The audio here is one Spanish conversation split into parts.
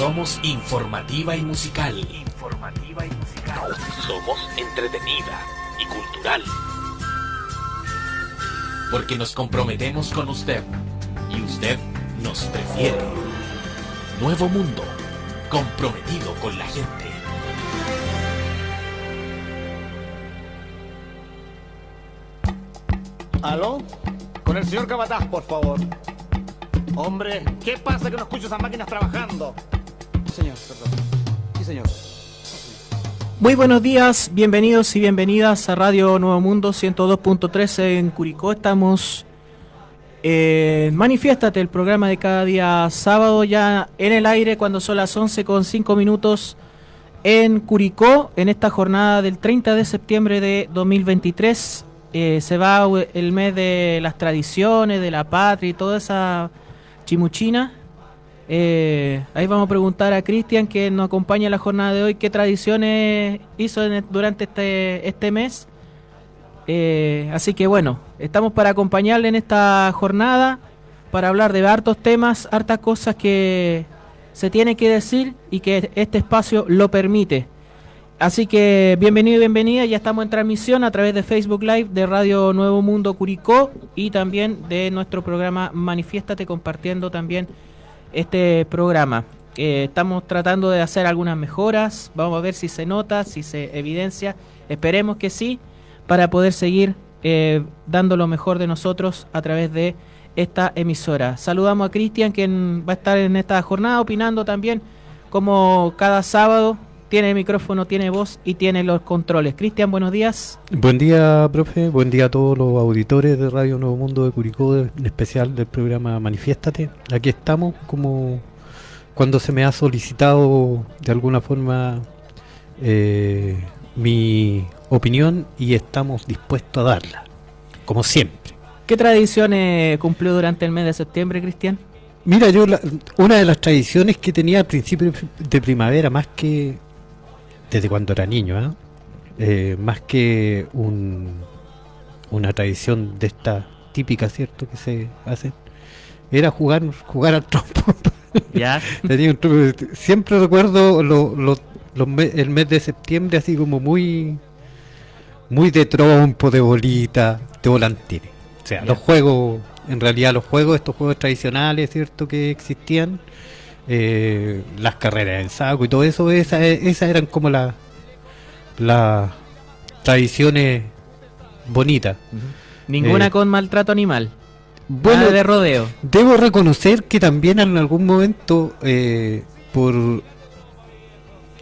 somos informativa y musical. Informativa y musical. Somos entretenida y cultural. Porque nos comprometemos con usted y usted nos prefiere. Nuevo mundo, comprometido con la gente. ¿Aló? Con el señor Cabataz, por favor. Hombre, ¿qué pasa que no escucho esas máquinas trabajando? Señor, perdón. Sí, señor. Muy buenos días, bienvenidos y bienvenidas a Radio Nuevo Mundo 102.13 en Curicó. Estamos en Manifiéstate, el programa de cada día sábado ya en el aire cuando son las 11 con 5 minutos en Curicó en esta jornada del 30 de septiembre de 2023. Eh, se va el mes de las tradiciones, de la patria y toda esa chimuchina. Eh, ahí vamos a preguntar a Cristian, que nos acompaña en la jornada de hoy, qué tradiciones hizo durante este, este mes. Eh, así que bueno, estamos para acompañarle en esta jornada, para hablar de hartos temas, hartas cosas que se tiene que decir y que este espacio lo permite. Así que bienvenido y bienvenida, ya estamos en transmisión a través de Facebook Live de Radio Nuevo Mundo Curicó y también de nuestro programa Manifiéstate compartiendo también este programa. Eh, estamos tratando de hacer algunas mejoras, vamos a ver si se nota, si se evidencia, esperemos que sí, para poder seguir eh, dando lo mejor de nosotros a través de esta emisora. Saludamos a Cristian, quien va a estar en esta jornada opinando también como cada sábado tiene micrófono, tiene voz y tiene los controles. Cristian, buenos días. Buen día, profe. Buen día a todos los auditores de Radio Nuevo Mundo de Curicó, en especial del programa Manifiéstate. Aquí estamos como cuando se me ha solicitado de alguna forma eh, mi opinión y estamos dispuestos a darla, como siempre. ¿Qué tradiciones cumplió durante el mes de septiembre, Cristian? Mira, yo una de las tradiciones que tenía al principio de primavera, más que desde cuando era niño, ¿eh? Eh, más que un, una tradición de esta típica, ¿cierto? Que se hace, era jugar, jugar al trompo. ¿Ya? Siempre recuerdo lo, el mes de septiembre así como muy, muy de trompo, de bolita, de volantines. O sea, los juegos, en realidad los juegos, estos juegos tradicionales, ¿cierto? Que existían, eh, las carreras en saco y todo eso, esas esa eran como las las tradiciones bonitas. Ninguna eh, con maltrato animal. Bueno, de rodeo. Debo reconocer que también en algún momento, eh, por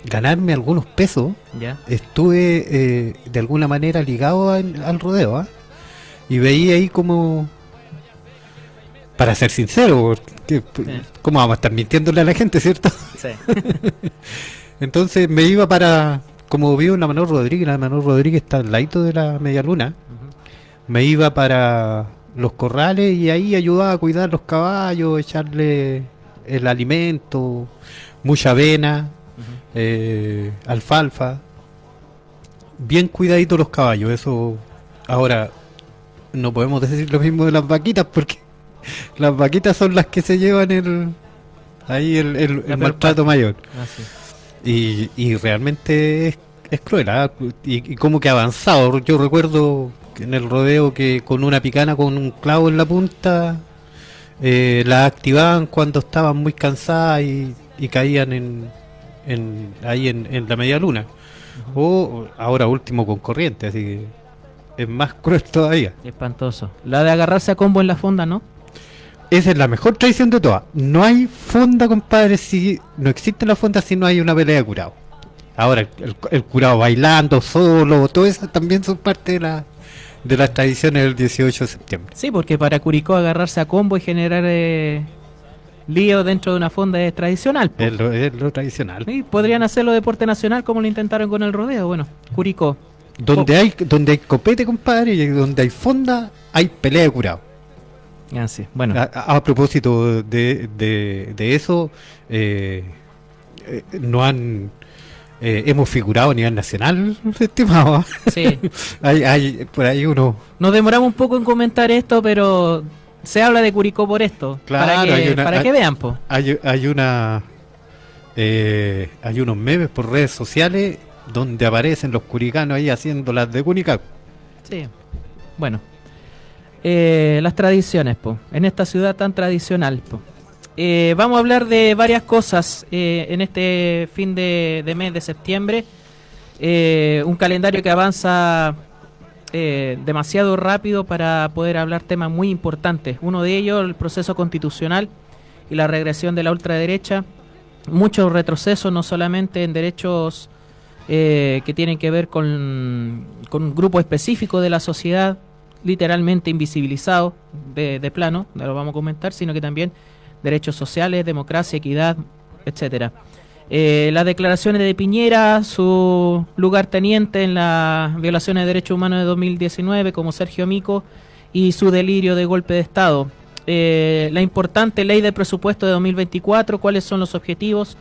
ganarme algunos pesos, ¿Ya? estuve de alguna manera ligado al rodeo. ¿ah? Y veía ahí como para ser sincero, ¿cómo vamos a estar mintiéndole a la gente, cierto? Sí. Entonces me iba para, como vivo en la Manuel Rodríguez, la Manuel Rodríguez está al lado de la Media Luna, me iba para los corrales y ahí ayudaba a cuidar los caballos, echarle el alimento, mucha avena, eh, alfalfa, bien cuidadito los caballos, eso ahora no podemos decir lo mismo de las vaquitas porque las vaquitas son las que se llevan el ahí el, el, maltrato mayor. Ah, y, y realmente es, es cruel, ¿ah? y, como que avanzado. Yo recuerdo en el rodeo que con una picana con un clavo en la punta eh, la activaban cuando estaban muy cansadas y, caían en, en ahí en, en, la media luna. O ahora último con corriente, así que es más cruel todavía. Espantoso. La de agarrarse a combo en la fonda, ¿no? Esa es la mejor tradición de todas. No hay fonda, compadre, si no existe la fonda si no hay una pelea de curado. Ahora, el, curado bailando solo, todo eso también son parte de la de las tradiciones del 18 de septiembre. Sí, porque para Curicó agarrarse a combo y generar eh, lío dentro de una fonda es tradicional. Es lo, tradicional. Sí, podrían hacerlo deporte nacional como lo intentaron con el rodeo. Bueno, Curicó. Donde hay donde hay copete, compadre, y donde hay fonda, hay pelea de curado. Ah, sí. Bueno. A, propósito de, de, eso, eh, eh, no han eh, hemos figurado a nivel nacional, estimado. Sí. hay, hay, por ahí uno. Nos demoramos un poco en comentar esto, pero se habla de Curicó por esto. Claro, para que, para que vean, po. Hay, hay una eh, hay unos memes por redes sociales donde aparecen los curicanos ahí haciendo las de Cunicaco. Sí. Bueno. Eh, las tradiciones, po. En esta ciudad tan tradicional. Eh, vamos a hablar de varias cosas eh, en este fin de, mes de septiembre. Un calendario que avanza demasiado rápido para poder hablar temas muy importantes. Uno de ellos, el proceso constitucional y la regresión de la ultraderecha. Muchos retrocesos, no solamente en derechos que tienen que ver con un grupo específico de la sociedad, literalmente invisibilizado de, de plano, no lo vamos a comentar, sino que también derechos sociales, democracia, equidad, etcétera. Eh, las declaraciones de Piñera, su lugarteniente en las violaciones de derechos humanos de 2019, como Sergio Mico, y su delirio de golpe de Estado. Eh, la importante ley de presupuesto de 2024, cuáles son los objetivos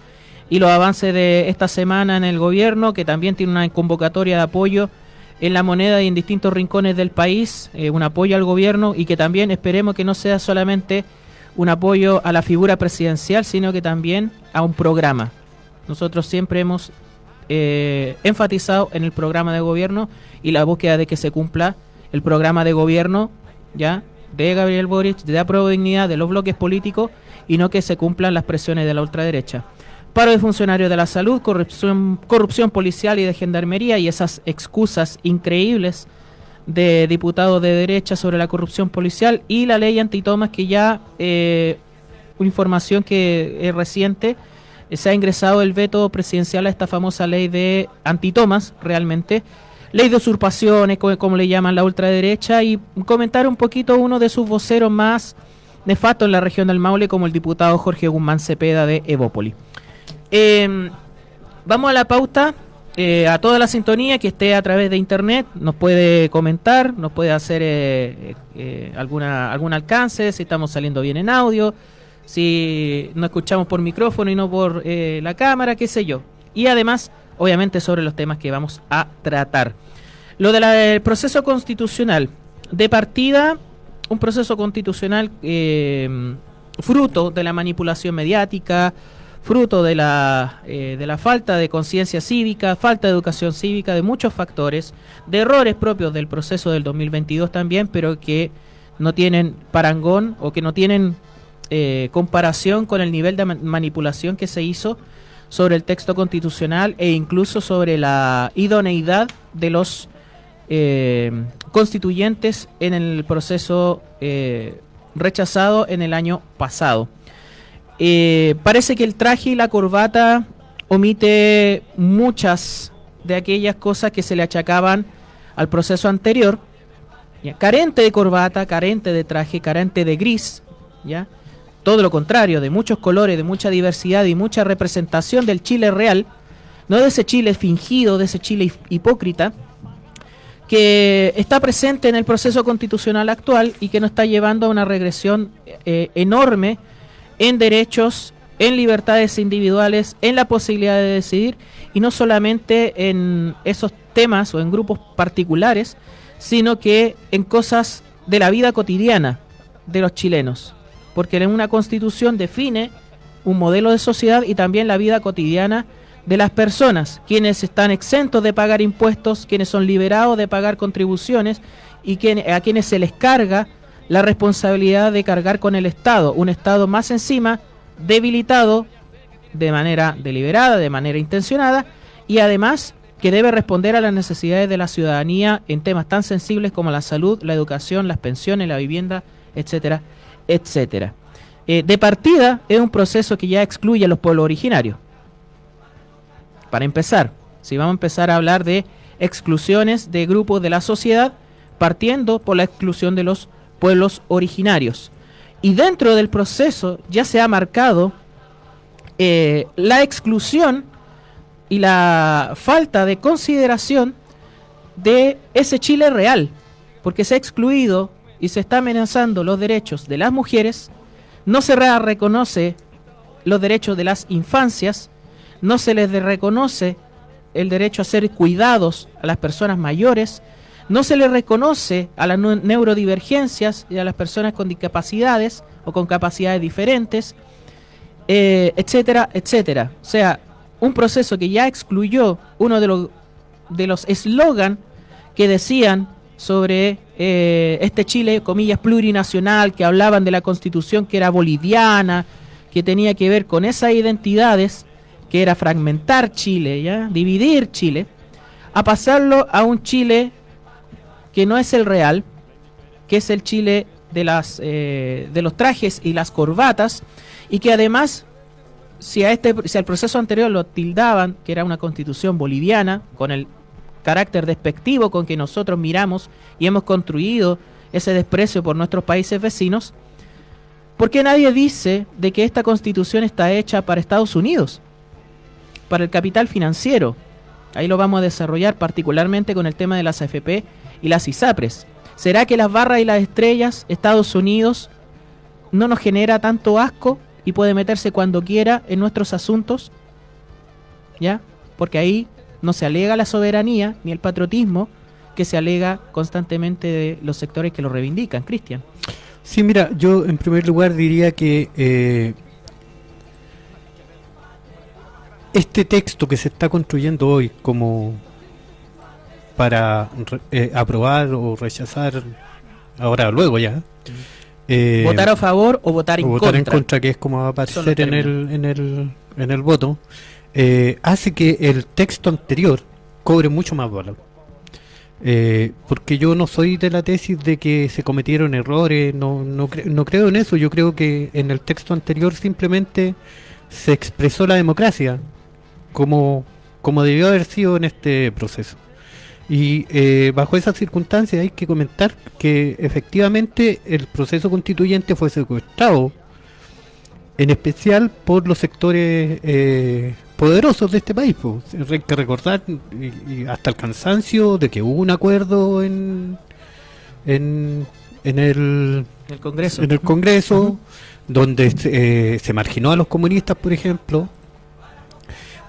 y los avances de esta semana en el gobierno, que también tiene una convocatoria de apoyo en la moneda y en distintos rincones del país, eh, un apoyo al gobierno y que también esperemos que no sea solamente un apoyo a la figura presidencial, sino que también a un programa. Nosotros siempre hemos eh, enfatizado en el programa de gobierno y la búsqueda de que se cumpla el programa de gobierno ya de Gabriel Boric, de Apruebo Dignidad, de los bloques políticos y no que se cumplan las presiones de la ultraderecha. Paro de funcionarios de la salud, corrupción, corrupción policial y de gendarmería y esas excusas increíbles de diputados de derecha sobre la corrupción policial y la ley antitomas que ya, eh, información que es reciente, eh, se ha ingresado el veto presidencial a esta famosa ley de antitomas, realmente, ley de usurpaciones, como, como le llaman la ultraderecha, y comentar un poquito uno de sus voceros más nefastos en la región del Maule, como el diputado Jorge Guzmán Cepeda de Evópoli. Eh, vamos a la pauta. Eh, a toda la sintonía que esté a través de internet nos puede comentar, nos puede hacer eh, eh, alguna algún alcance, si estamos saliendo bien en audio, si no escuchamos por micrófono y no por la cámara, qué sé yo. Y además, obviamente, sobre los temas que vamos a tratar. Lo del proceso constitucional. De partida, un proceso constitucional fruto de la manipulación mediática, fruto de la, eh, de la falta de conciencia cívica, falta de educación cívica, de muchos factores, de errores propios del proceso del 2022 también, pero que no tienen parangón o que no tienen eh, comparación con el nivel de ma- manipulación que se hizo sobre el texto constitucional e incluso sobre la idoneidad de los eh, constituyentes en el proceso eh, rechazado en el año pasado. Eh, parece que el traje y la corbata omite muchas de aquellas cosas que se le achacaban al proceso anterior. Carente de corbata, carente de traje, carente de gris, ¿ya? Todo lo contrario, de muchos colores, de mucha diversidad y mucha representación del Chile real, no de ese Chile fingido, de ese Chile hip- hipócrita, que está presente en el proceso constitucional actual y que nos está llevando a una regresión eh, enorme en derechos, en libertades individuales, en la posibilidad de decidir y no solamente en esos temas o en grupos particulares, sino que en cosas de la vida cotidiana de los chilenos. Porque una constitución define un modelo de sociedad y también la vida cotidiana de las personas, quienes están exentos de pagar impuestos, quienes son liberados de pagar contribuciones y a quienes se les carga la responsabilidad de cargar con el Estado, un Estado más encima, debilitado de manera deliberada, de manera intencionada, y además que debe responder a las necesidades de la ciudadanía en temas tan sensibles como la salud, la educación, las pensiones, la vivienda, etcétera, etcétera. Eh, de partida es un proceso que ya excluye a los pueblos originarios. Para empezar, si vamos a empezar a hablar de exclusiones de grupos de la sociedad, partiendo por la exclusión de los pueblos originarios. Y dentro del proceso ya se ha marcado eh, la exclusión y la falta de consideración de ese Chile real, porque se ha excluido y se está amenazando los derechos de las mujeres, no se re- reconoce los derechos de las infancias, no se les reconoce el derecho a ser cuidados a las personas mayores, no se les reconoce a las neu- neurodivergencias y a las personas con discapacidades o con capacidades diferentes, eh, etcétera, etcétera. O sea, un proceso que ya excluyó uno de los de los que decían sobre eh, este Chile, comillas, plurinacional, que hablaban de la constitución que era boliviana, que tenía que ver con esas identidades, que era fragmentar Chile, ¿ya? dividir Chile, a pasarlo a un Chile que no es el real, que es el Chile de, las, eh, de los trajes y las corbatas, y que además, si, a este, si al proceso anterior lo tildaban, que era una constitución boliviana, con el carácter despectivo con que nosotros miramos y hemos construido ese desprecio por nuestros países vecinos, ¿por qué nadie dice de que esta constitución está hecha para Estados Unidos? Para el capital financiero. Ahí lo vamos a desarrollar particularmente con el tema de las AFP y las ISAPRES. ¿Será que las barras y las estrellas, Estados Unidos, no nos genera tanto asco y puede meterse cuando quiera en nuestros asuntos? ¿Ya? Porque ahí no se alega la soberanía ni el patriotismo que se alega constantemente de los sectores que lo reivindican. Cristian. Sí, mira, yo en primer lugar diría que eh, este texto que se está construyendo hoy como para eh, aprobar o rechazar, ahora luego ya. Eh, votar a favor o votar en votar en contra, que es como va a aparecer en el, en, el, en el voto. Eh, hace que el texto anterior cobre mucho más valor. Eh, porque yo no soy de la tesis de que se cometieron errores, no, no, no creo en eso, yo creo que en el texto anterior simplemente se expresó la democracia como, como debió haber sido en este proceso. Y eh, bajo esas circunstancias hay que comentar que efectivamente el proceso constituyente fue secuestrado, en especial por los sectores eh, poderosos de este país. Hay que recordar y, hasta el cansancio de que hubo un acuerdo en, en, en el, el Congreso, en el Congreso donde eh, se marginó a los comunistas, por ejemplo.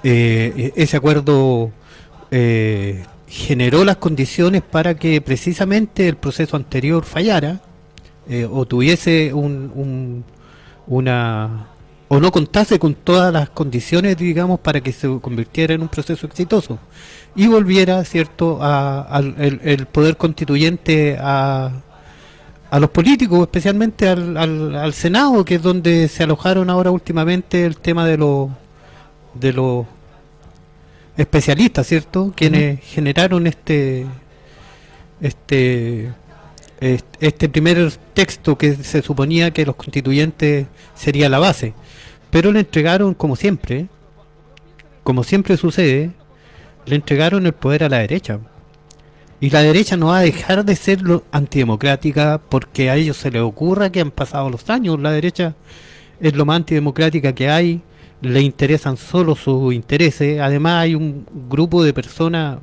Eh, ese acuerdo eh, generó las condiciones para que precisamente el proceso anterior fallara o tuviese un, un, una o no contase con todas las condiciones, digamos, para que se convirtiera en un proceso exitoso y volviera, cierto, al el, poder constituyente a, a los políticos, especialmente al, al, Senado, que es donde se alojaron ahora últimamente el tema de los de los especialistas, ¿cierto? Quienes generaron este este este primer texto que se suponía que los constituyentes sería la base pero le entregaron, como siempre, como siempre sucede, le entregaron el poder a la derecha. Y la derecha no va a dejar de ser antidemocrática porque a ellos se les ocurra que han pasado los años. La derecha es lo más antidemocrática que hay, le interesan solo sus intereses. Además hay un grupo de personas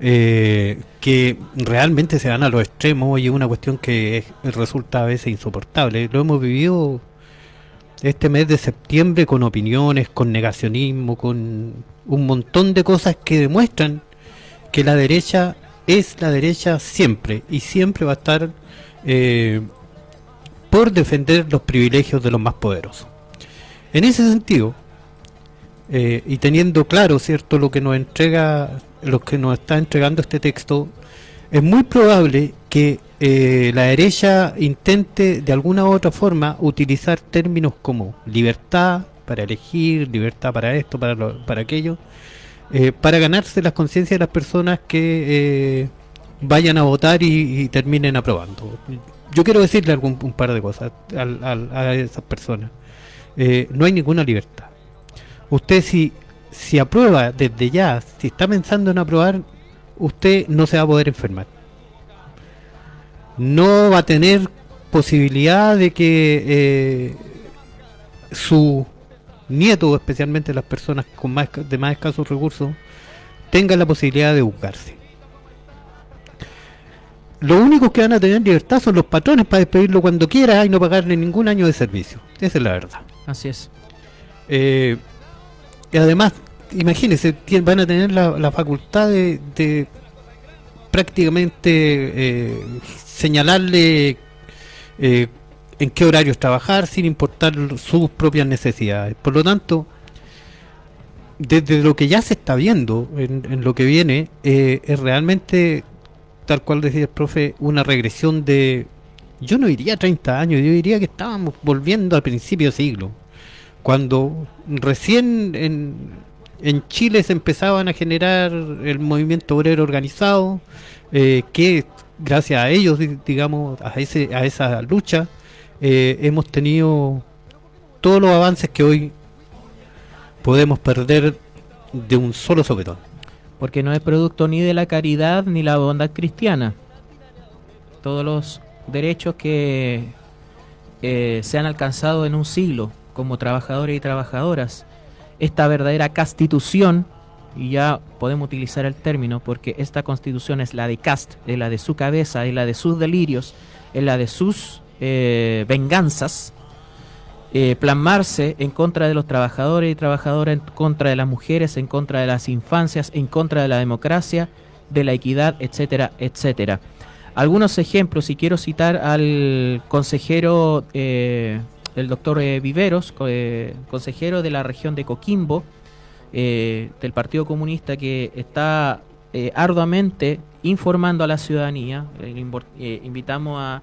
eh, que realmente se van a los extremos y es una cuestión que resulta a veces insoportable. Lo hemos vivido este mes de septiembre con opiniones, con negacionismo, con un montón de cosas que demuestran que la derecha es la derecha siempre y siempre va a estar eh, por defender los privilegios de los más poderosos. En ese sentido, eh, y teniendo claro cierto lo que nos entrega, lo que nos está entregando este texto, es muy probable que eh, la derecha intente de alguna u otra forma utilizar términos como libertad para elegir, libertad para esto, para, para aquello, eh, para ganarse las conciencias de las personas que eh, vayan a votar y, terminen aprobando. Yo quiero decirle algún, un par de cosas a esas personas. No hay ninguna libertad. Usted si, si aprueba desde ya, si está pensando en aprobar, usted no se va a poder enfermar no va a tener posibilidad de que eh, su nieto, especialmente las personas con más de más escasos recursos, tengan la posibilidad de buscarse. Lo único que van a tener libertad son los patrones para despedirlo cuando quiera y no pagarle ningún año de servicio. Esa es la verdad. Así es. Eh, y además, imagínense, van a tener la, facultad de, prácticamente eh, señalarle eh, en qué horarios trabajar sin importar sus propias necesidades. Por lo tanto, desde lo que ya se está viendo en, lo que viene, eh, es realmente, tal cual decía el profe, una regresión de, yo no diría 30 años, yo diría que estábamos volviendo al principio del siglo, cuando recién en, en Chile se empezaban a generar el movimiento obrero organizado, eh, que gracias a ellos, digamos, a, ese, a esa lucha, eh, hemos tenido todos los avances que hoy podemos perder de un solo sopetón. Porque no es producto ni de la caridad ni la bondad cristiana. Todos los derechos que eh, se han alcanzado en un siglo como trabajadores y trabajadoras, esta verdadera constitución, y ya podemos utilizar el término porque esta constitución es la de Cast, es la de su cabeza, es la de sus delirios, es la de sus eh, venganzas, eh, plasmarse en contra de los trabajadores y trabajadoras, en contra de las mujeres, en contra de las infancias, en contra de la democracia, de la equidad, etcétera, etcétera. Algunos ejemplos, y quiero citar al consejero, eh, el doctor eh, Viveros, consejero de la región de Coquimbo, del Partido Comunista, que está arduamente informando a la ciudadanía. invitamos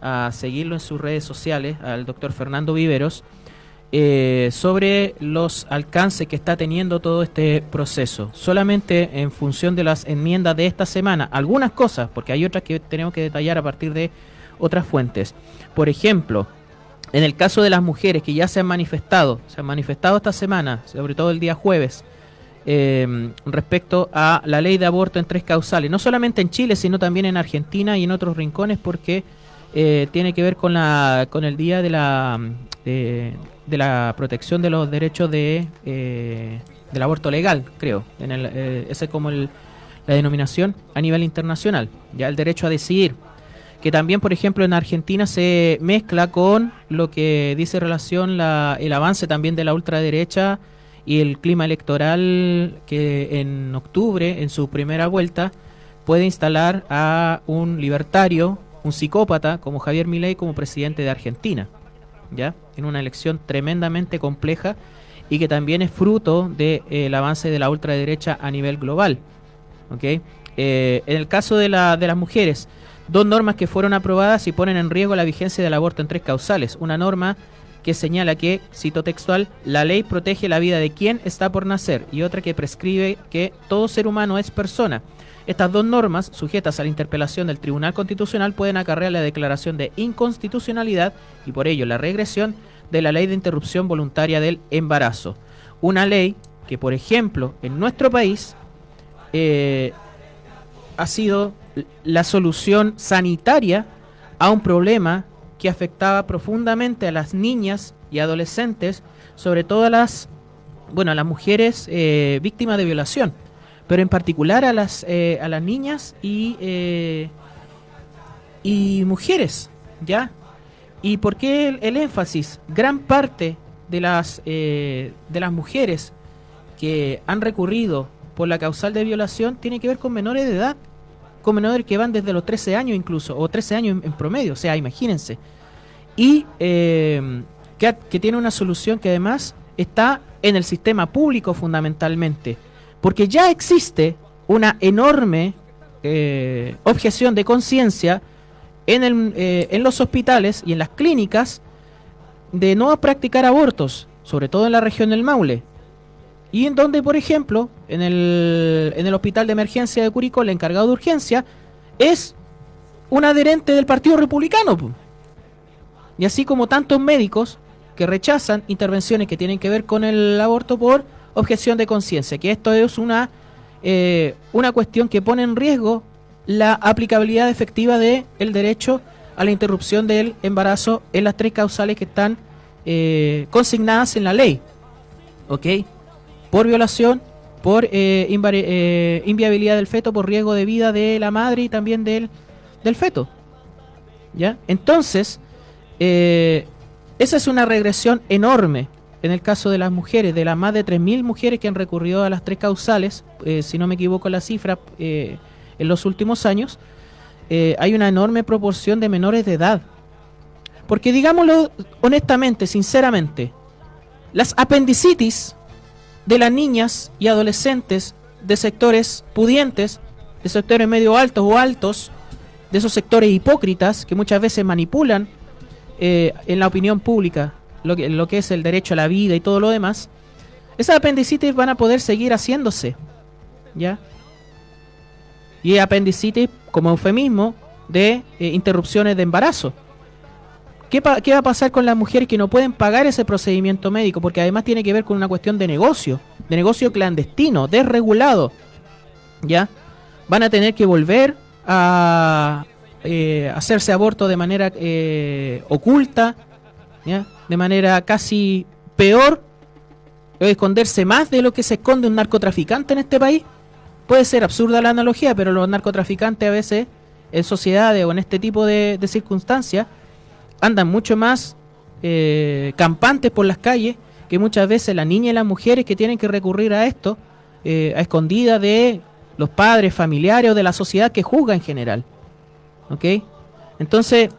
a seguirlo en sus redes sociales, al doctor Fernando Viveros, eh, sobre los alcances que está teniendo todo este proceso. Solamente en función de las enmiendas de esta semana, algunas cosas, porque hay otras que tenemos que detallar a partir de otras fuentes. Por ejemplo, en el caso de las mujeres que ya se han manifestado, se han manifestado esta semana, sobre todo el día jueves, eh, respecto a la ley de aborto en tres causales, no solamente en Chile, sino también en Argentina y en otros rincones, porque eh, tiene que ver con, la, con el Día de la, de, la Protección de los Derechos de, eh, del Aborto Legal, creo. En el, eh, esa es como el, la denominación a nivel internacional, ya el derecho a decidir. Que también, por ejemplo, en Argentina se mezcla con lo que dice relación la, el avance también de la ultraderecha y el clima electoral que en octubre, en su primera vuelta, puede instalar a un libertario un psicópata como Javier Milei como presidente de Argentina, ¿ya? En una elección tremendamente compleja y que también es fruto del de, eh, avance de la ultraderecha a nivel global, ¿ok? Eh, en el caso de, la, de las mujeres, dos normas que fueron aprobadas y ponen en riesgo la vigencia del aborto en tres causales. Una norma que señala que, cito textual, la ley protege la vida de quien está por nacer y otra que prescribe que todo ser humano es persona estas dos normas, sujetas a la interpelación del Tribunal Constitucional, pueden acarrear la declaración de inconstitucionalidad y por ello la regresión de la ley de interrupción voluntaria del embarazo. Una ley que, por ejemplo, en nuestro país eh, ha sido la solución sanitaria a un problema que afectaba profundamente a las niñas y adolescentes, sobre todo a las, bueno, a las mujeres eh, víctimas de violación pero en particular a las, eh, a las niñas y, eh, y mujeres, ¿ya? ¿Y por qué el, énfasis? Gran parte de las, eh, de las mujeres que han recurrido por la causal de violación tiene que ver con menores de edad, con menores que van desde los 13 años incluso, o 13 años en, promedio, o sea, imagínense. Y que, que tiene una solución que además está en el sistema público fundamentalmente porque ya existe una enorme eh, objeción de conciencia en, eh, en los hospitales y en las clínicas de no practicar abortos, sobre todo en la región del Maule. Y en donde, por ejemplo, en el, en el hospital de emergencia de Curicó, el encargado de urgencia es un adherente del Partido Republicano. Y así como tantos médicos que rechazan intervenciones que tienen que ver con el aborto por objeción de conciencia, que esto es una, eh, una cuestión que pone en riesgo la aplicabilidad efectiva del el derecho a la interrupción del embarazo en las tres causales que están eh, consignadas en la ley. ¿Ok? Por violación, por eh, inviabilidad del feto, por riesgo de vida de la madre y también del, del feto. ¿Ya? Entonces, esa es una regresión enorme en el caso de las mujeres, de las más de 3.000 mujeres que han recurrido a las tres causales, eh, si no me equivoco la cifra, eh, en los últimos años, eh, hay una enorme proporción de menores de edad. Porque digámoslo honestamente, sinceramente, las apendicitis de las niñas y adolescentes de sectores pudientes, de sectores medio altos o altos, de esos sectores hipócritas que muchas veces manipulan eh, en la opinión pública lo que, lo que es el derecho a la vida y todo lo demás, esas apendicitis van a poder seguir haciéndose. ¿Ya? Y apendicitis como eufemismo de eh, interrupciones de embarazo. ¿Qué, ¿Qué, va a pasar con las mujeres que no pueden pagar ese procedimiento médico? Porque además tiene que ver con una cuestión de negocio, de negocio clandestino, desregulado. ¿Ya? Van a tener que volver a eh, hacerse aborto de manera eh, oculta, de manera casi peor, esconderse más de lo que se esconde un narcotraficante en este país. Puede ser absurda la analogía, pero los narcotraficantes a veces en sociedades o en este tipo de, circunstancias andan mucho más eh, campantes por las calles que muchas veces las niñas y las mujeres que tienen que recurrir a esto eh, a escondida de los padres, familiares o de la sociedad que juzga en general. ¿Ok? Entonces,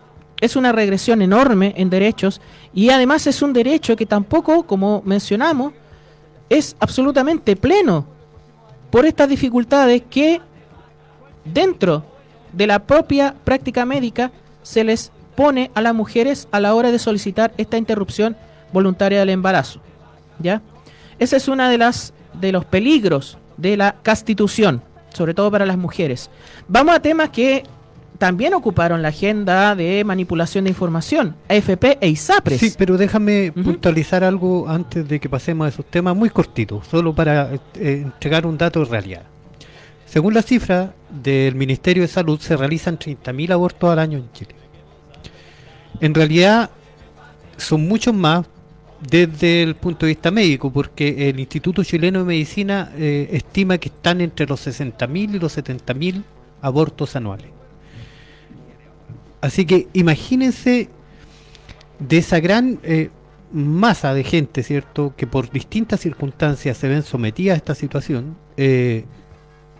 es una regresión enorme en derechos y además es un derecho que tampoco, como mencionamos, es absolutamente pleno por estas dificultades que dentro de la propia práctica médica se les pone a las mujeres a la hora de solicitar esta interrupción voluntaria del embarazo. ¿Ya? Ese es uno de las de los peligros de la constitución, sobre todo para las mujeres. Vamos a temas que también ocuparon la agenda de manipulación de información, AFP e ISAPRES. Sí, pero déjame puntualizar algo antes de que pasemos a esos temas muy cortitos, solo para eh, entregar un dato de realidad. Según la cifra del Ministerio de Salud, se realizan 30.000 abortos al año en Chile. En realidad, son muchos más desde el punto de vista médico, porque el Instituto Chileno de Medicina eh, estima que están entre los 60.000 y los 70.000 abortos anuales. Así que imagínense de esa gran eh, masa de gente, ¿cierto? Que por distintas circunstancias se ven sometidas a esta situación. Eh,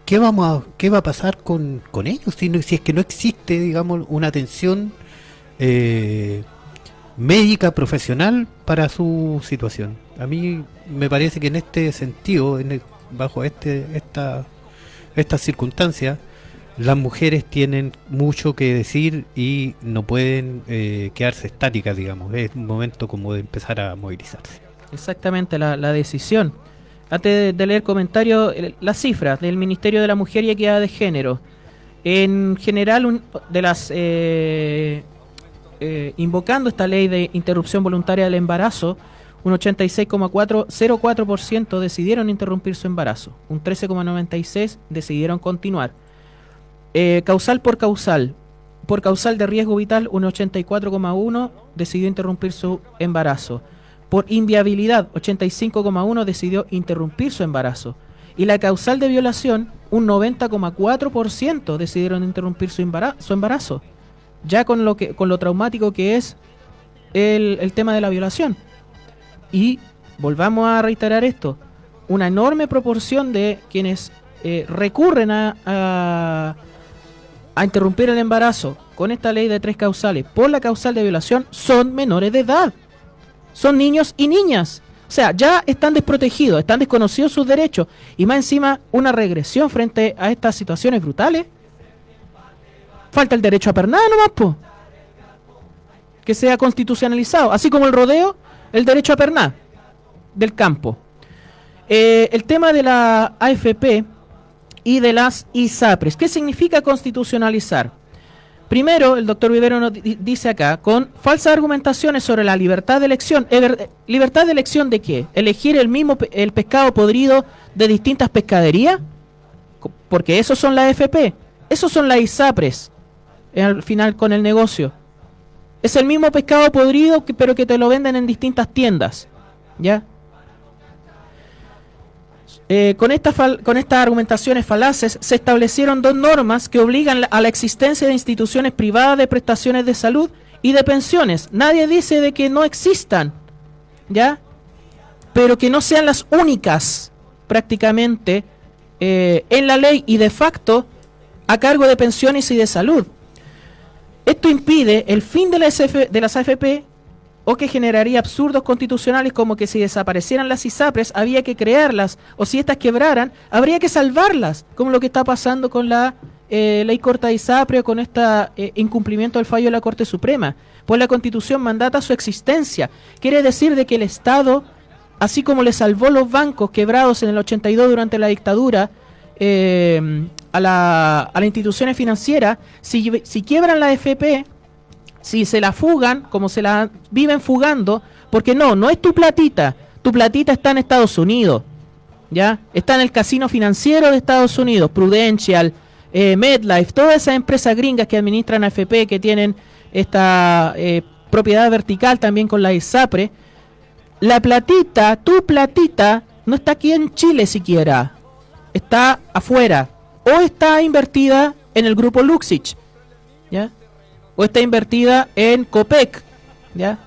¿qué, vamos a, ¿Qué va a pasar con, ellos si, si es que no existe, digamos, una atención eh, médica profesional para su situación? A mí me parece que en este sentido, en bajo este esta estas circunstancias, las mujeres tienen mucho que decir y no pueden eh, quedarse estáticas, digamos. Es un momento como de empezar a movilizarse. Exactamente, la, decisión. Antes de, leer comentarios, las cifras del Ministerio de la Mujer y Equidad de Género. En general, de las eh, eh, invocando esta ley de interrupción voluntaria del embarazo, un 86,04% decidieron interrumpir su embarazo, un 13,96% decidieron continuar eh, causal por causal. Por causal de riesgo vital, un 84,1 decidió interrumpir su embarazo. Por inviabilidad, 85,1 decidió interrumpir su embarazo. Y la causal de violación, un 90,4% decidieron interrumpir su embarazo, Ya con lo, que, con lo traumático que es el, tema de la violación. Y volvamos a reiterar esto. Una enorme proporción de quienes eh, recurren a interrumpir el embarazo con esta ley de tres causales por la causal de violación son menores de edad. Son niños y niñas. O sea, ya están desprotegidos, están desconocidos sus derechos y más encima una regresión frente a estas situaciones brutales. Falta el derecho a pernada nomás, po. Que sea constitucionalizado, así como el rodeo, el derecho a pernar del campo. Eh, el tema de la AFP y de las ISAPRES. ¿Qué significa constitucionalizar? Primero, el doctor Vivero nos dice acá, con falsas argumentaciones sobre la libertad de elección. ¿Libertad de elección de qué? ¿Elegir el mismo el pescado podrido de distintas pescaderías? Porque esos son las FP. Esos son las ISAPRES. Al final con el negocio. Es el mismo pescado podrido, pero que te lo venden en distintas tiendas. ¿Ya? Eh, con, estas argumentaciones falaces se establecieron dos normas que obligan a la existencia de instituciones privadas de prestaciones de salud y de pensiones. Nadie dice de que no existan, ¿ya? Pero que no sean las únicas prácticamente eh, en la ley y de facto a cargo de pensiones y de salud. Esto impide el fin de, la SF de las AFP o que generaría absurdos constitucionales como que si desaparecieran las ISAPRES había que crearlas o si estas quebraran habría que salvarlas, como lo que está pasando con la eh, ley corta de ISAPRE o con este incumplimiento del fallo de la Corte Suprema. Pues la Constitución mandata su existencia. Quiere decir de que el Estado, así como le salvó los bancos quebrados en el 82 durante la dictadura, eh, a, la, a las instituciones financieras, si, si quiebran la FP, si se la fugan, como se la viven fugando, porque no, no es tu platita, tu platita está en Estados Unidos, ¿ya? Está en el casino financiero de Estados Unidos, Prudential, eh, MedLife, todas esas empresas gringas que administran AFP, que tienen esta eh, propiedad vertical también con la ISAPRE, la platita, tu platita, no está aquí en Chile siquiera, está afuera, o está invertida en el grupo Luxich. O está invertida en COPEC, ¿ya?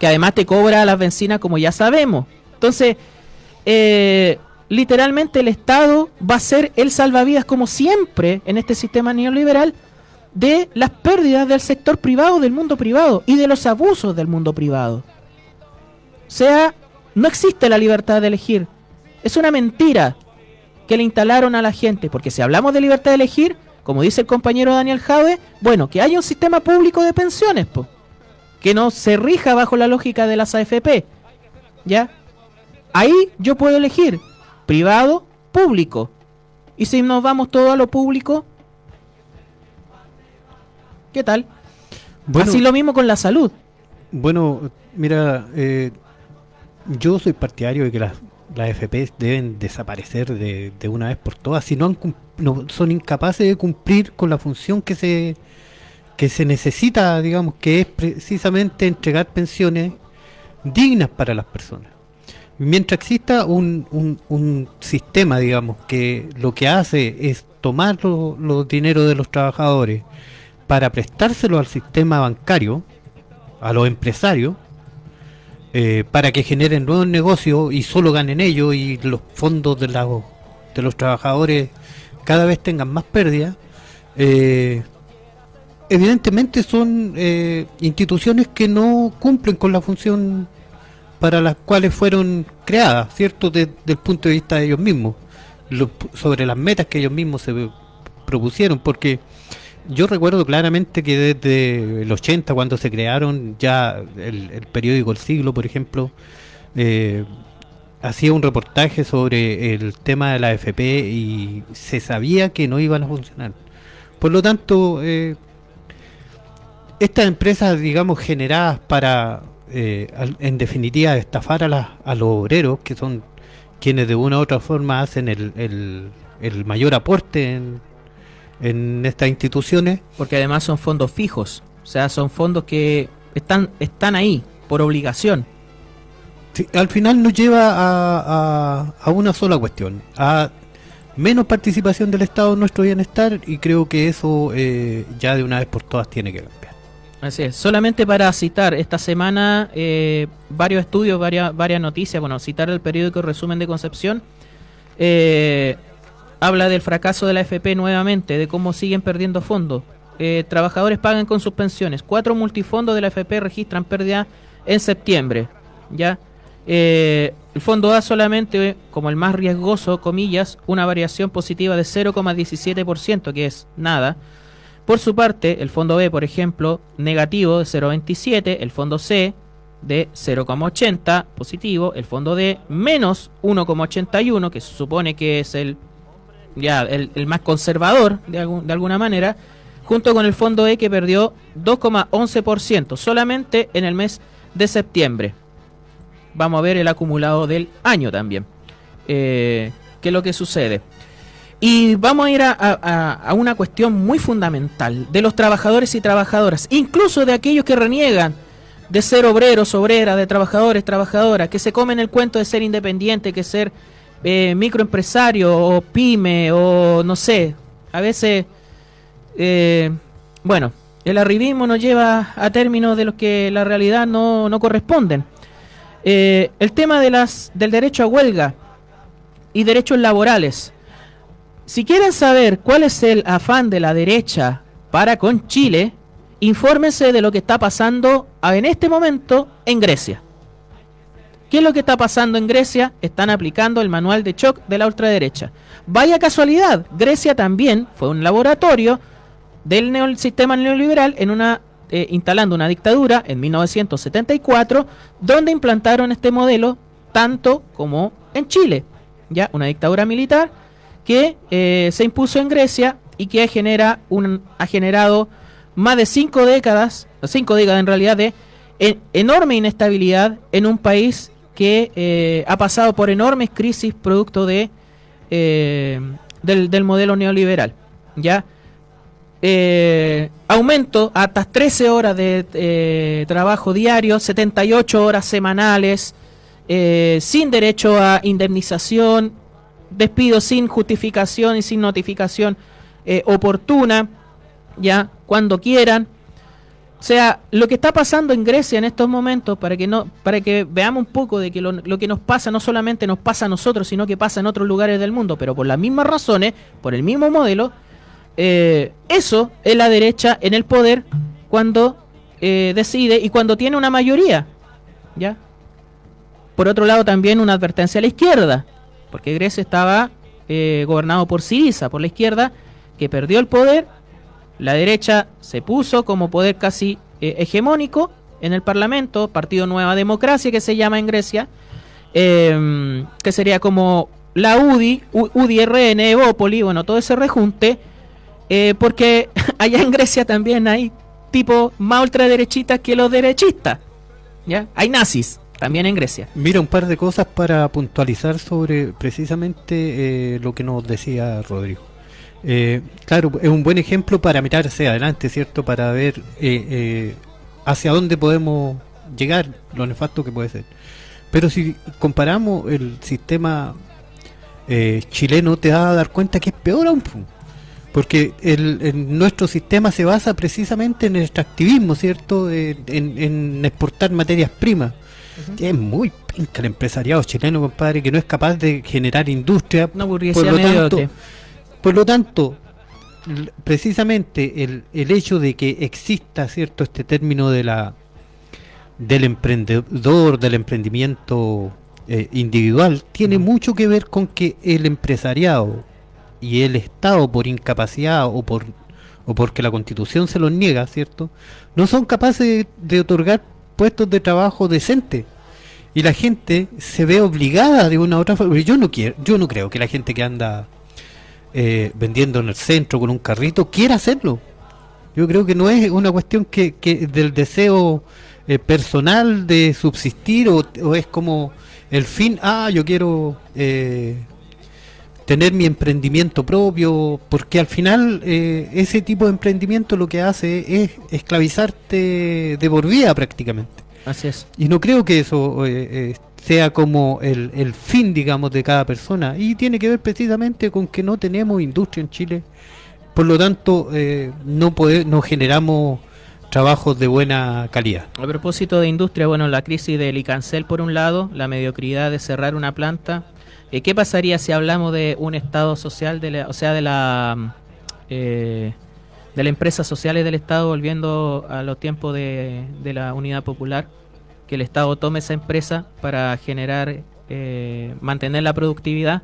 Que además te cobra las bencinas como ya sabemos. Entonces, eh, literalmente el Estado va a ser el salvavidas como siempre en este sistema neoliberal de las pérdidas del sector privado, del mundo privado y de los abusos del mundo privado. O sea, no existe la libertad de elegir. Es una mentira que le instalaron a la gente, porque si hablamos de libertad de elegir, como dice el compañero Daniel Jave, bueno, que haya un sistema público de pensiones, que no se rija bajo la lógica de las AFP. ¿Ya? Ahí yo puedo elegir privado, público. Y si nos vamos todo a lo público, ¿qué tal? Así lo mismo con la salud. Bueno, mira, eh, yo soy partidario de que las las FP deben desaparecer de, una vez por todas si no, son incapaces de cumplir con la función que se que se necesita, digamos, que es precisamente entregar pensiones dignas para las personas. Mientras exista un, un, sistema, digamos, que lo que hace es tomar los dineros de los trabajadores para prestárselo al sistema bancario, a los empresarios, eh, para que generen nuevos negocios y solo ganen ellos y los fondos de, la, de los trabajadores cada vez tengan más pérdidas, eh, evidentemente son eh, instituciones que no cumplen con la función para las cuales fueron creadas, ¿cierto? Desde el punto de vista de ellos mismos, sobre las metas que ellos mismos se propusieron, porque yo recuerdo claramente que desde el 80, cuando se crearon ya el, periódico El Siglo, por ejemplo, eh, hacía un reportaje sobre el tema de la FP y se sabía que no iban a funcionar. Por lo tanto, eh, estas empresas, digamos, generadas para, eh, en definitiva, estafar a, a los obreros, que son quienes de una u otra forma hacen el, el, el mayor aporte en, en estas instituciones. Porque además son fondos fijos, o sea, son fondos que están, están ahí por obligación. al final nos lleva a, a, una sola cuestión, a menos participación del Estado en nuestro bienestar y creo que eso eh, ya de una vez por todas tiene que cambiar. Así es, solamente para citar esta semana eh, varios estudios, varias, varias noticias, bueno, citar el periódico Resumen de Concepción, eh, habla del fracaso de la FP nuevamente, de cómo siguen perdiendo fondos. Eh, trabajadores pagan con sus pensiones. Cuatro multifondos de la FP registran pérdida en septiembre. ¿ya? Eh, el fondo A solamente, como el más riesgoso, comillas, una variación positiva de 0,17%, que es nada. Por su parte, el fondo B, por ejemplo, negativo de 0,27, el fondo C de 0,80 positivo, el fondo D menos 1,81, que se supone que es el ya el, más conservador de, de alguna manera, junto con el fondo E que perdió 2,11% solamente en el mes de septiembre. Vamos a ver el acumulado del año también. Eh, ¿Qué es lo que sucede? Y vamos a ir a, a, una cuestión muy fundamental de los trabajadores y trabajadoras, incluso de aquellos que reniegan de ser obreros, obreras, de trabajadores, trabajadoras, que se comen el cuento de ser independiente, que ser eh, microempresario o pyme o no sé, a veces, eh, bueno, el arribismo nos lleva a términos de los que la realidad no, no corresponden. Eh, el tema de las, del derecho a huelga y derechos laborales. Si quieren saber cuál es el afán de la derecha para con Chile infórmense de lo que está pasando en este momento en Grecia. ¿Qué es lo que está pasando en Grecia? Están aplicando el manual de shock de la ultraderecha. Vaya casualidad, Grecia también fue un laboratorio del sistema neoliberal en eh, instalando una dictadura en 1974, donde implantaron este modelo tanto como en Chile, ya una dictadura militar que eh, se impuso en Grecia y que genera ha generado más de cinco décadas, cinco décadas en realidad de enorme inestabilidad en un país que eh, ha pasado por enormes crisis producto de del, del modelo neoliberal, ya eh, aumento hasta 13 horas de eh, trabajo diario, 78 horas semanales, eh, sin derecho a indemnización, despido sin justificación y sin notificación eh, oportuna, ya cuando quieran. O sea, lo que está pasando en Grecia en estos momentos, para que no, para que veamos un poco de que lo, lo, que nos pasa no solamente nos pasa a nosotros, sino que pasa en otros lugares del mundo, pero por las mismas razones, por el mismo modelo, eh, eso es la derecha en el poder cuando eh, decide y cuando tiene una mayoría. ¿Ya? Por otro lado, también una advertencia a la izquierda, porque Grecia estaba eh, gobernado por Siriza, por la izquierda, que perdió el poder. La derecha se puso como poder casi eh, hegemónico en el Parlamento, Partido Nueva Democracia, que se llama en Grecia, eh, que sería como la UDI, UDI-RN, Evópoli, bueno, todo ese rejunte eh, porque allá en Grecia también hay tipo más ultraderechistas que los derechistas. ¿ya? Hay nazis también en Grecia. Mira, un par de cosas para puntualizar sobre precisamente eh, lo que nos decía Rodrigo. Eh, claro, es un buen ejemplo para mirar hacia adelante, ¿cierto? Para ver eh, eh, hacia dónde podemos llegar, lo nefasto que puede ser. Pero si comparamos el sistema eh, chileno, te vas a dar cuenta que es peor aún. Porque el, el, nuestro sistema se basa precisamente en el extractivismo, ¿cierto? En, exportar materias primas. Uh -huh. Es muy penca el empresariado chileno, compadre, que no es capaz de generar industria. No, por, lo tanto, por lo tanto, precisamente el, el hecho de que exista, ¿cierto? Este término de la del emprendedor, del emprendimiento eh, individual, tiene mucho que ver con que el empresariado y el Estado por incapacidad o por o porque la Constitución se los niega, ¿cierto? No son capaces de, de otorgar puestos de trabajo decentes. Y la gente se ve obligada de una u otra forma. Yo no quiero, yo no creo que la gente que anda eh, vendiendo en el centro con un carrito quiera hacerlo. Yo creo que no es una cuestión que, que del deseo eh, personal de subsistir o, o, es como el fin, ah, yo quiero eh, tener mi emprendimiento propio, porque al final eh, ese tipo de emprendimiento lo que hace es esclavizarte de por vida prácticamente. Así es. Y no creo que eso eh, sea como el, el, fin, digamos, de cada persona. Y tiene que ver precisamente con que no tenemos industria en Chile. Por lo tanto, eh, no, poder, no generamos trabajos de buena calidad. A propósito de industria, bueno, la crisis del Icancel por un lado, la mediocridad de cerrar una planta, eh, ¿Qué pasaría si hablamos de un Estado social, de la, o sea, de la eh, de las empresas sociales del Estado volviendo a los tiempos de, de, la unidad popular? Que el Estado tome esa empresa para generar, eh, mantener la productividad.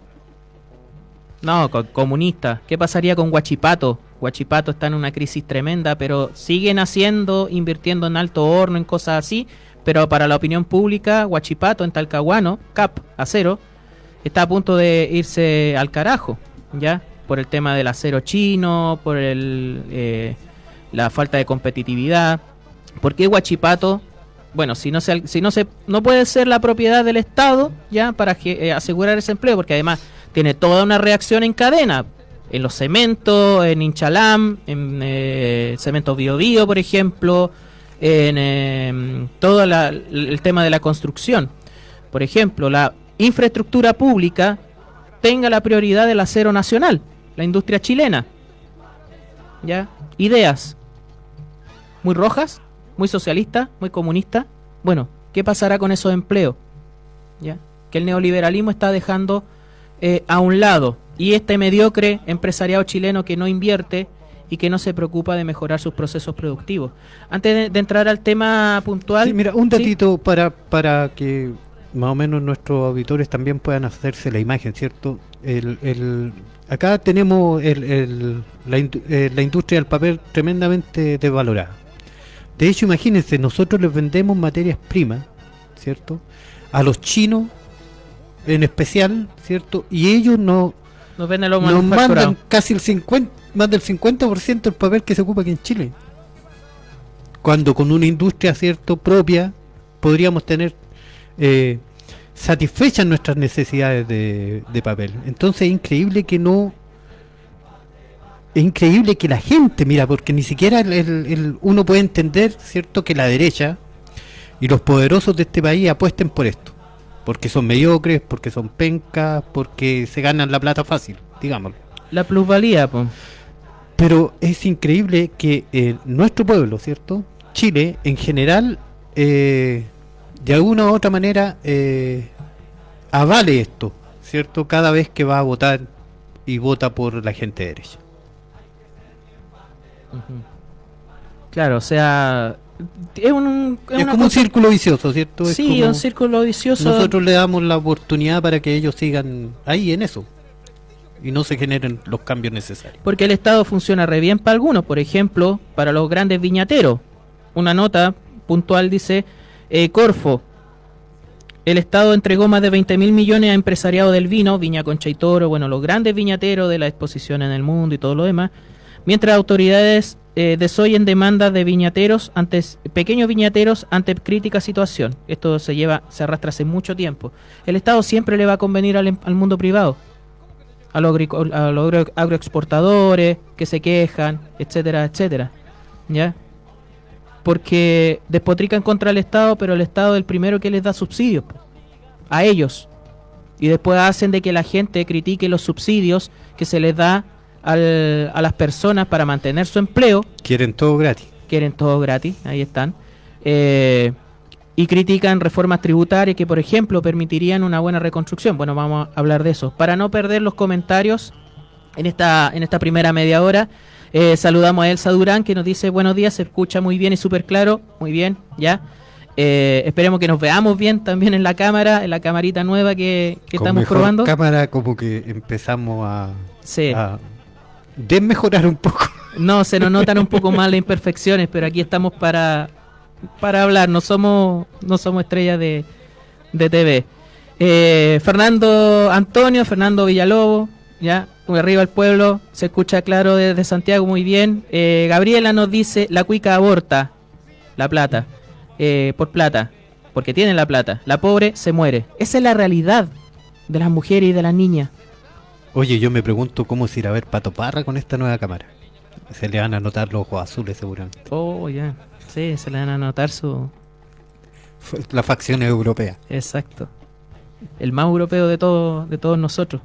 No, co comunista. ¿Qué pasaría con Huachipato? Huachipato está en una crisis tremenda, pero siguen haciendo, invirtiendo en alto horno, en cosas así. Pero para la opinión pública, Huachipato en Talcahuano, CAP, acero, está a punto de irse al carajo, ¿ya? Por el tema del acero chino, por el, eh, la falta de competitividad. ¿Por qué Huachipato? Bueno, si no se, si no se, no puede ser la propiedad del Estado, ya, para eh, asegurar ese empleo, porque además tiene toda una reacción en cadena. En los cementos, en Inchalam, en eh, cemento Bio, Bio por ejemplo, en eh, todo la, el tema de la construcción. Por ejemplo, la infraestructura pública tenga la prioridad del acero nacional, la industria chilena. ¿Ya? Ideas muy rojas, muy socialistas, muy comunistas. Bueno, ¿qué pasará con esos empleos? ¿Ya? Que el neoliberalismo está dejando eh, a un lado y este mediocre empresariado chileno que no invierte y que no se preocupa de mejorar sus procesos productivos. Antes de, de entrar al tema puntual... Sí, mira, un ¿sí? datito para, para que más o menos nuestros auditores también puedan hacerse la imagen, ¿cierto? El, el, acá tenemos el, el- la, eh, la industria del papel tremendamente desvalorada. De hecho, imagínense, nosotros les vendemos materias primas, ¿cierto? A los chinos en especial, ¿cierto? Y ellos no, Nos mandan casi el 50, más del 50% del papel que se ocupa aquí en Chile. Cuando con una industria cierto propia podríamos tener eh, satisfechas nuestras necesidades de, de papel. Entonces es increíble que no es increíble que la gente, mira, porque ni siquiera el- el- el- uno puede entender, ¿cierto?, que la derecha y los poderosos de este país apuesten por esto. Porque son mediocres, porque son pencas, porque se ganan la plata fácil, digámoslo. La plusvalía, pues. Pero es increíble que eh, nuestro pueblo, ¿cierto? Chile, en general, eh, de alguna u otra manera, eh, avale esto, ¿cierto? Cada vez que va a votar y vota por la gente de derecha. Claro, o sea, es un... Es, como un círculo vicioso, ¿cierto? Es Sí, como un círculo vicioso. nosotros le damos la oportunidad para que ellos sigan ahí en eso y no se generen los cambios necesarios. Porque el Estado funciona re bien para algunos, por ejemplo, para los grandes viñateros. Una nota puntual dice, eh, Corfo, el Estado entregó más de 20 mil millones a empresariado del vino, Viña Concha y Toro, bueno, los grandes viñateros de la exposición en el mundo y todo lo demás, mientras autoridades eh, desoyen demandas de viñateros ante pequeños viñateros ante crítica situación. Esto se lleva, se arrastra hace mucho tiempo. El Estado siempre le va a convenir al, em- mundo privado a los, a los agro- agroexportadores que se quejan, etcétera, etcétera. ¿Ya? Porque despotrican contra el Estado, pero el Estado es el primero que les da subsidios a ellos. Y después hacen de que la gente critique los subsidios que se les da al- a las personas para mantener su empleo Quieren todo gratis. quieren todo gratis, ahí están. Eh, y critican reformas tributarias que, por ejemplo, permitirían una buena reconstrucción. Bueno, vamos a hablar de eso. Para no perder los comentarios en esta, en esta primera media hora, eh, saludamos a Elsa Durán que nos dice buenos días, se escucha muy bien y súper claro. Muy bien, ya. Eh, esperemos que nos veamos bien también en la cámara, en la camarita nueva que, que Con estamos mejor probando. cámara como que empezamos a, Sí. a desmejorar un poco. No, se nos notan un poco más las imperfecciones, pero aquí estamos para, para hablar, no somos, no somos estrellas de, de TV. Eh, Fernando Antonio, Fernando Villalobos, ya, arriba el pueblo, se escucha claro desde Santiago muy bien. Eh, Gabriela nos dice, la cuica aborta la plata, eh, por plata, porque tiene la plata. La pobre se muere. Esa es la realidad de las mujeres y de las niñas. Oye, yo me pregunto cómo se irá a ver Pato Parra con esta nueva cámara. Se le van a notar los ojos azules seguramente. Oh, ya, sí, se le van a notar su... La facción europea. Exacto. El más europeo de todos de todos nosotros.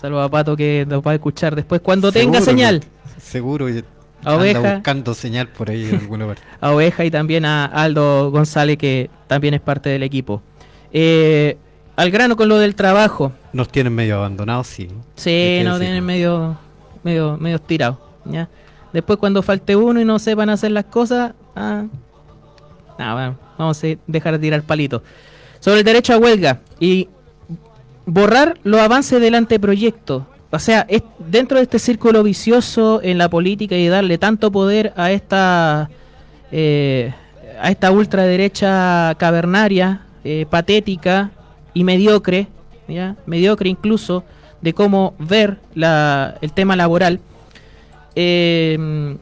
Saludos a Pato que nos va a escuchar después cuando tenga señal. Seguro. y A anda Oveja. buscando señal por ahí en alguna parte. A Oveja y también a Aldo González que también es parte del equipo. Eh, al grano con lo del trabajo. Nos tienen medio abandonados, sí. Sí, que no decirlo. tienen medio, medio, medio tirado. ¿ya? Después cuando falte uno y no sepan hacer las cosas, ah, nah, bueno, vamos a dejar de tirar palitos. Sobre el derecho a huelga y borrar los avances del anteproyecto. O sea, es dentro de este círculo vicioso en la política y darle tanto poder a esta eh, a esta ultraderecha cavernaria, eh, patética y mediocre, ¿ya? mediocre incluso, de cómo ver la, el tema laboral, eh,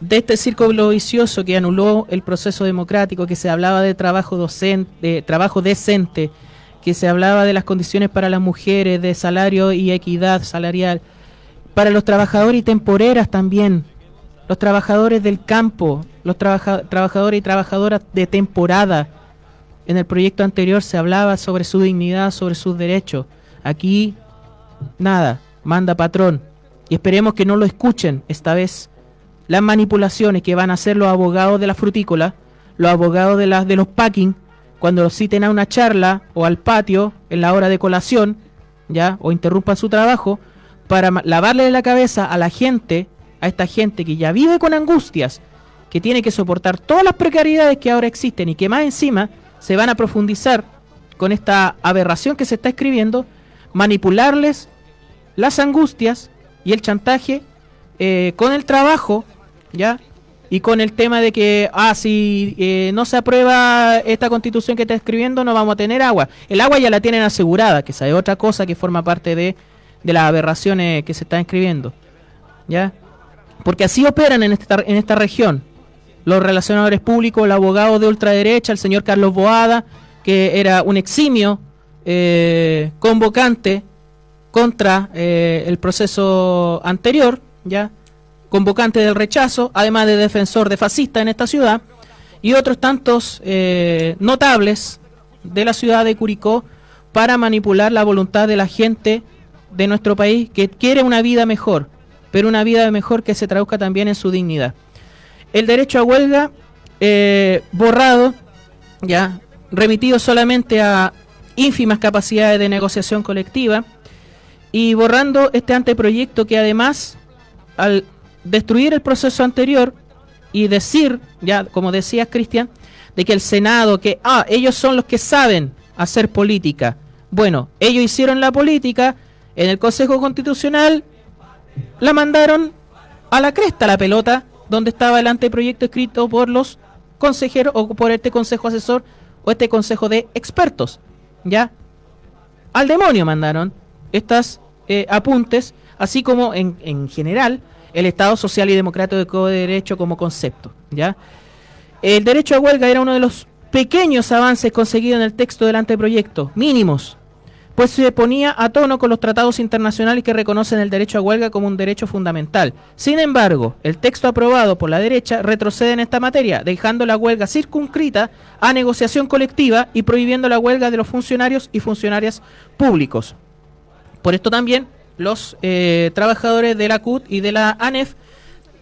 de este círculo vicioso que anuló el proceso democrático, que se hablaba de trabajo docente, de trabajo decente, que se hablaba de las condiciones para las mujeres, de salario y equidad salarial, para los trabajadores y temporeras también, los trabajadores del campo, los trabaja- trabajadores y trabajadoras de temporada. En el proyecto anterior se hablaba sobre su dignidad, sobre sus derechos. Aquí, nada, manda patrón. Y esperemos que no lo escuchen esta vez. Las manipulaciones que van a hacer los abogados de la frutícola, los abogados de, de los packing, cuando los citen a una charla o al patio en la hora de colación, ya, o interrumpan su trabajo, para lavarle la cabeza a la gente a esta gente que ya vive con angustias, que tiene que soportar todas las precariedades que ahora existen y que más encima se van a profundizar con esta aberración que se está escribiendo, manipularles las angustias y el chantaje eh, con el trabajo, ¿ya? Y con el tema de que, ah, si eh, no se aprueba esta constitución que está escribiendo, no vamos a tener agua. El agua ya la tienen asegurada, que esa es otra cosa que forma parte de, de las aberraciones que se están escribiendo. ¿Ya? Porque así operan en esta, en esta región. Los relacionadores públicos, el abogado de ultraderecha, el señor Carlos Boada, que era un eximio eh, convocante contra eh, el proceso anterior, ¿ya? convocante del rechazo, además de defensor de fascista en esta ciudad, y otros tantos eh, notables de la ciudad de Curicó para manipular la voluntad de la gente de nuestro país que quiere una vida mejor, pero una vida mejor que se traduzca también en su dignidad. El derecho a huelga eh, borrado, ya remitido solamente a ínfimas capacidades de negociación colectiva y borrando este anteproyecto que además al destruir el proceso anterior y decir, ya como decías Cristian, de que el Senado, que ah, ellos son los que saben hacer política. Bueno, ellos hicieron la política en el Consejo Constitucional, la mandaron a la cresta la pelota donde estaba el anteproyecto escrito por los consejeros o por este consejo asesor o este consejo de expertos. ¿Ya? Al demonio mandaron estas eh, apuntes, así como en, en general el Estado social y democrático de derecho como concepto. ¿ya? El derecho a huelga era uno de los pequeños avances conseguidos en el texto del anteproyecto, mínimos, pues se ponía a tono con los tratados internacionales que reconocen el derecho a huelga como un derecho fundamental. Sin embargo, el texto aprobado por la derecha retrocede en esta materia, dejando la huelga circunscrita a negociación colectiva y prohibiendo la huelga de los funcionarios y funcionarias públicos. Por esto también los eh, trabajadores de la CUT y de la ANEF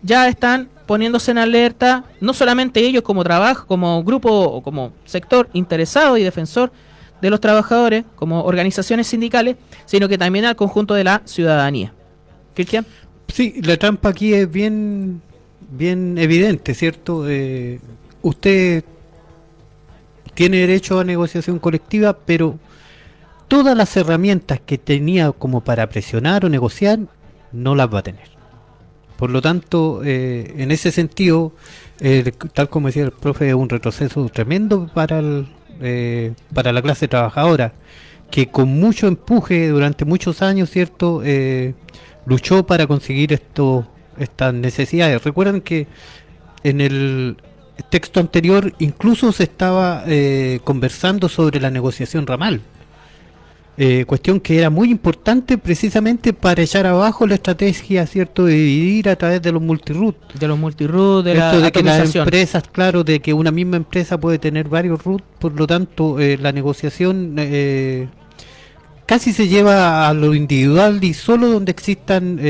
ya están poniéndose en alerta, no solamente ellos como trabajo, como grupo o como sector interesado y defensor de los trabajadores, como organizaciones sindicales, sino que también al conjunto de la ciudadanía. Cristian. Sí, la trampa aquí es bien, bien evidente, ¿cierto? Eh, usted tiene derecho a negociación colectiva, pero todas las herramientas que tenía como para presionar o negociar, no las va a tener. Por lo tanto, eh, en ese sentido, tal como decía el profe, es un retroceso tremendo para, el, eh, para la clase trabajadora, que con mucho empuje durante muchos años, ¿cierto?, luchó para conseguir esto, estas necesidades. Recuerden que en el texto anterior incluso se estaba conversando sobre la negociación ramal eh, cuestión que era muy importante precisamente para echar abajo la estrategia, ¿cierto?, de dividir a través de los multiroot. De los multiroot, de Esto de que las empresas, claro, de que una misma empresa puede tener varios root, por lo tanto, eh, la negociación eh, casi se lleva a lo individual y solo donde existan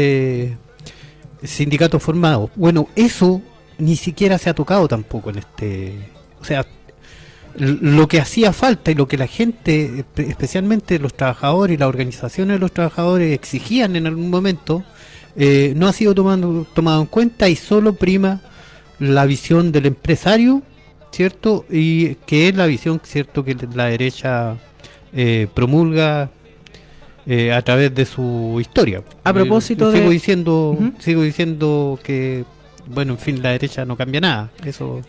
sindicatos formados. Bueno, eso ni siquiera se ha tocado tampoco en este... O sea, lo que hacía falta y lo que la gente, especialmente los trabajadores y las organizaciones de los trabajadores exigían en algún momento, eh, no ha sido tomado, tomado en cuenta y solo prima la visión del empresario, ¿cierto? Y que es la visión, ¿cierto?, que la derecha eh, promulga eh, a través de su historia. A propósito sigo diciendo, sigo diciendo que, bueno, en fin, la derecha no cambia nada. Eso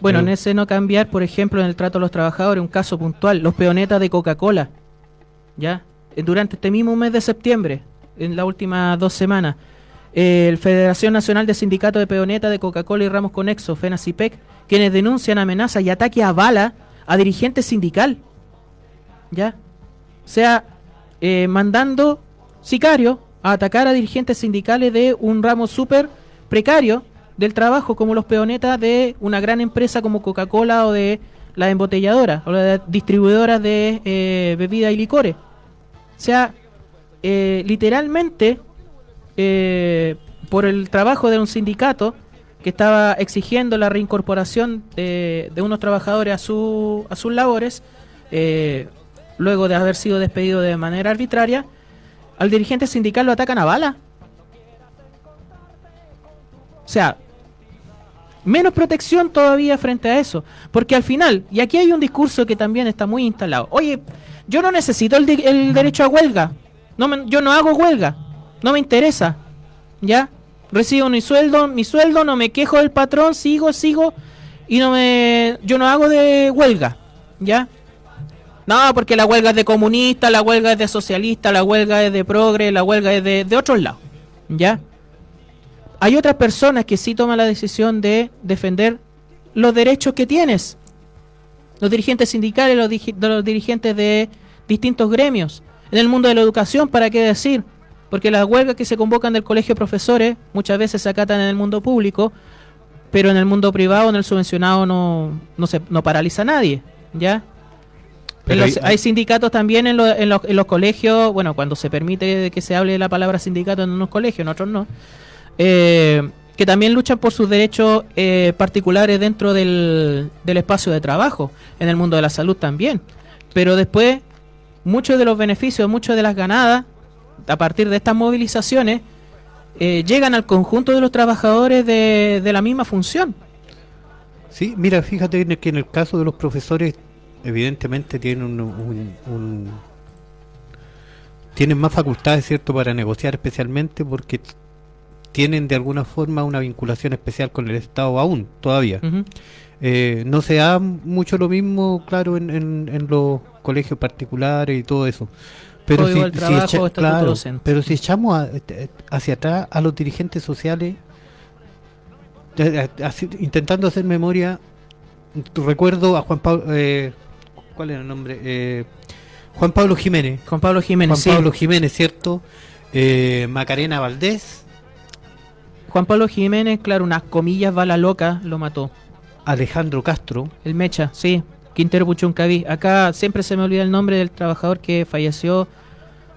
bueno, en ese no cambiar, por ejemplo, en el trato a los trabajadores, un caso puntual, los peonetas de Coca-Cola, ¿ya? Eh, durante este mismo mes de septiembre, en las últimas dos semanas, el Federación Nacional de Sindicatos de Peonetas de Coca-Cola y Ramos Conexo, FENACIPEC, quienes denuncian amenazas y ataques a bala a dirigentes sindical, ¿ya? O sea, eh, mandando sicarios a atacar a dirigentes sindicales de un ramo súper precario del trabajo, como los peonetas de una gran empresa como Coca-Cola o de las embotelladoras o las distribuidoras de eh, bebidas y licores. O sea, eh, literalmente, eh, por el trabajo de un sindicato que estaba exigiendo la reincorporación de, de unos trabajadores a, su, a sus labores, luego de haber sido despedido de manera arbitraria, al dirigente sindical lo atacan a bala. sea, menos protección todavía frente a eso. Porque al final, y aquí hay un discurso que también está muy instalado. Oye, yo no necesito el, el derecho a huelga. No me, yo no hago huelga. No me interesa. ¿Ya? Recibo mi sueldo, mi sueldo, no me quejo del patrón, sigo, sigo. Y no me. Yo no hago de huelga. ¿Ya? No, porque la huelga es de comunista, la huelga es de socialista, la huelga es de progre, la huelga es de, de otros lados. ¿Ya? Hay otras personas que sí toman la decisión de defender los derechos que tienes. Los dirigentes sindicales, los, los dirigentes de distintos gremios. En el mundo de la educación, ¿para qué decir? Porque las huelgas que se convocan del colegio de profesores muchas veces se acatan en el mundo público, pero en el mundo privado, en el subvencionado, no, no, se, no paraliza a nadie. ¿Ya? hay, sindicatos también en, en, los, colegios, bueno, cuando se permite que se hable de la palabra sindicato en unos colegios, en otros no, eh, que también luchan por sus derechos eh, particulares dentro del, del espacio de trabajo, en el mundo de la salud también. Pero después, muchos de los beneficios, muchas de las ganadas, a partir de estas movilizaciones, eh, llegan al conjunto de los trabajadores de, de la misma función. Sí, mira, fíjate que en el caso de los profesores evidentemente tienen un, tienen más facultades, ¿cierto?, para negociar especialmente porque tienen de alguna forma una vinculación especial con el Estado aún, todavía. Eh, no se da mucho lo mismo, claro, en, en, los colegios particulares y todo eso. Pero si, claro, pero si echamos hacia atrás a los dirigentes sociales, intentando hacer memoria, recuerdo a Juan Pablo, eh, ¿cuál era el nombre? Eh, Juan Pablo Jiménez. Juan Pablo Jiménez, Juan Pablo Jiménez, ¿cierto? Eh, Macarena Valdés. Juan Pablo Jiménez, claro, unas comillas bala loca lo mató. Alejandro Castro. El Mecha, sí. Quintero Puchuncaví. Acá siempre se me olvida el nombre del trabajador que falleció,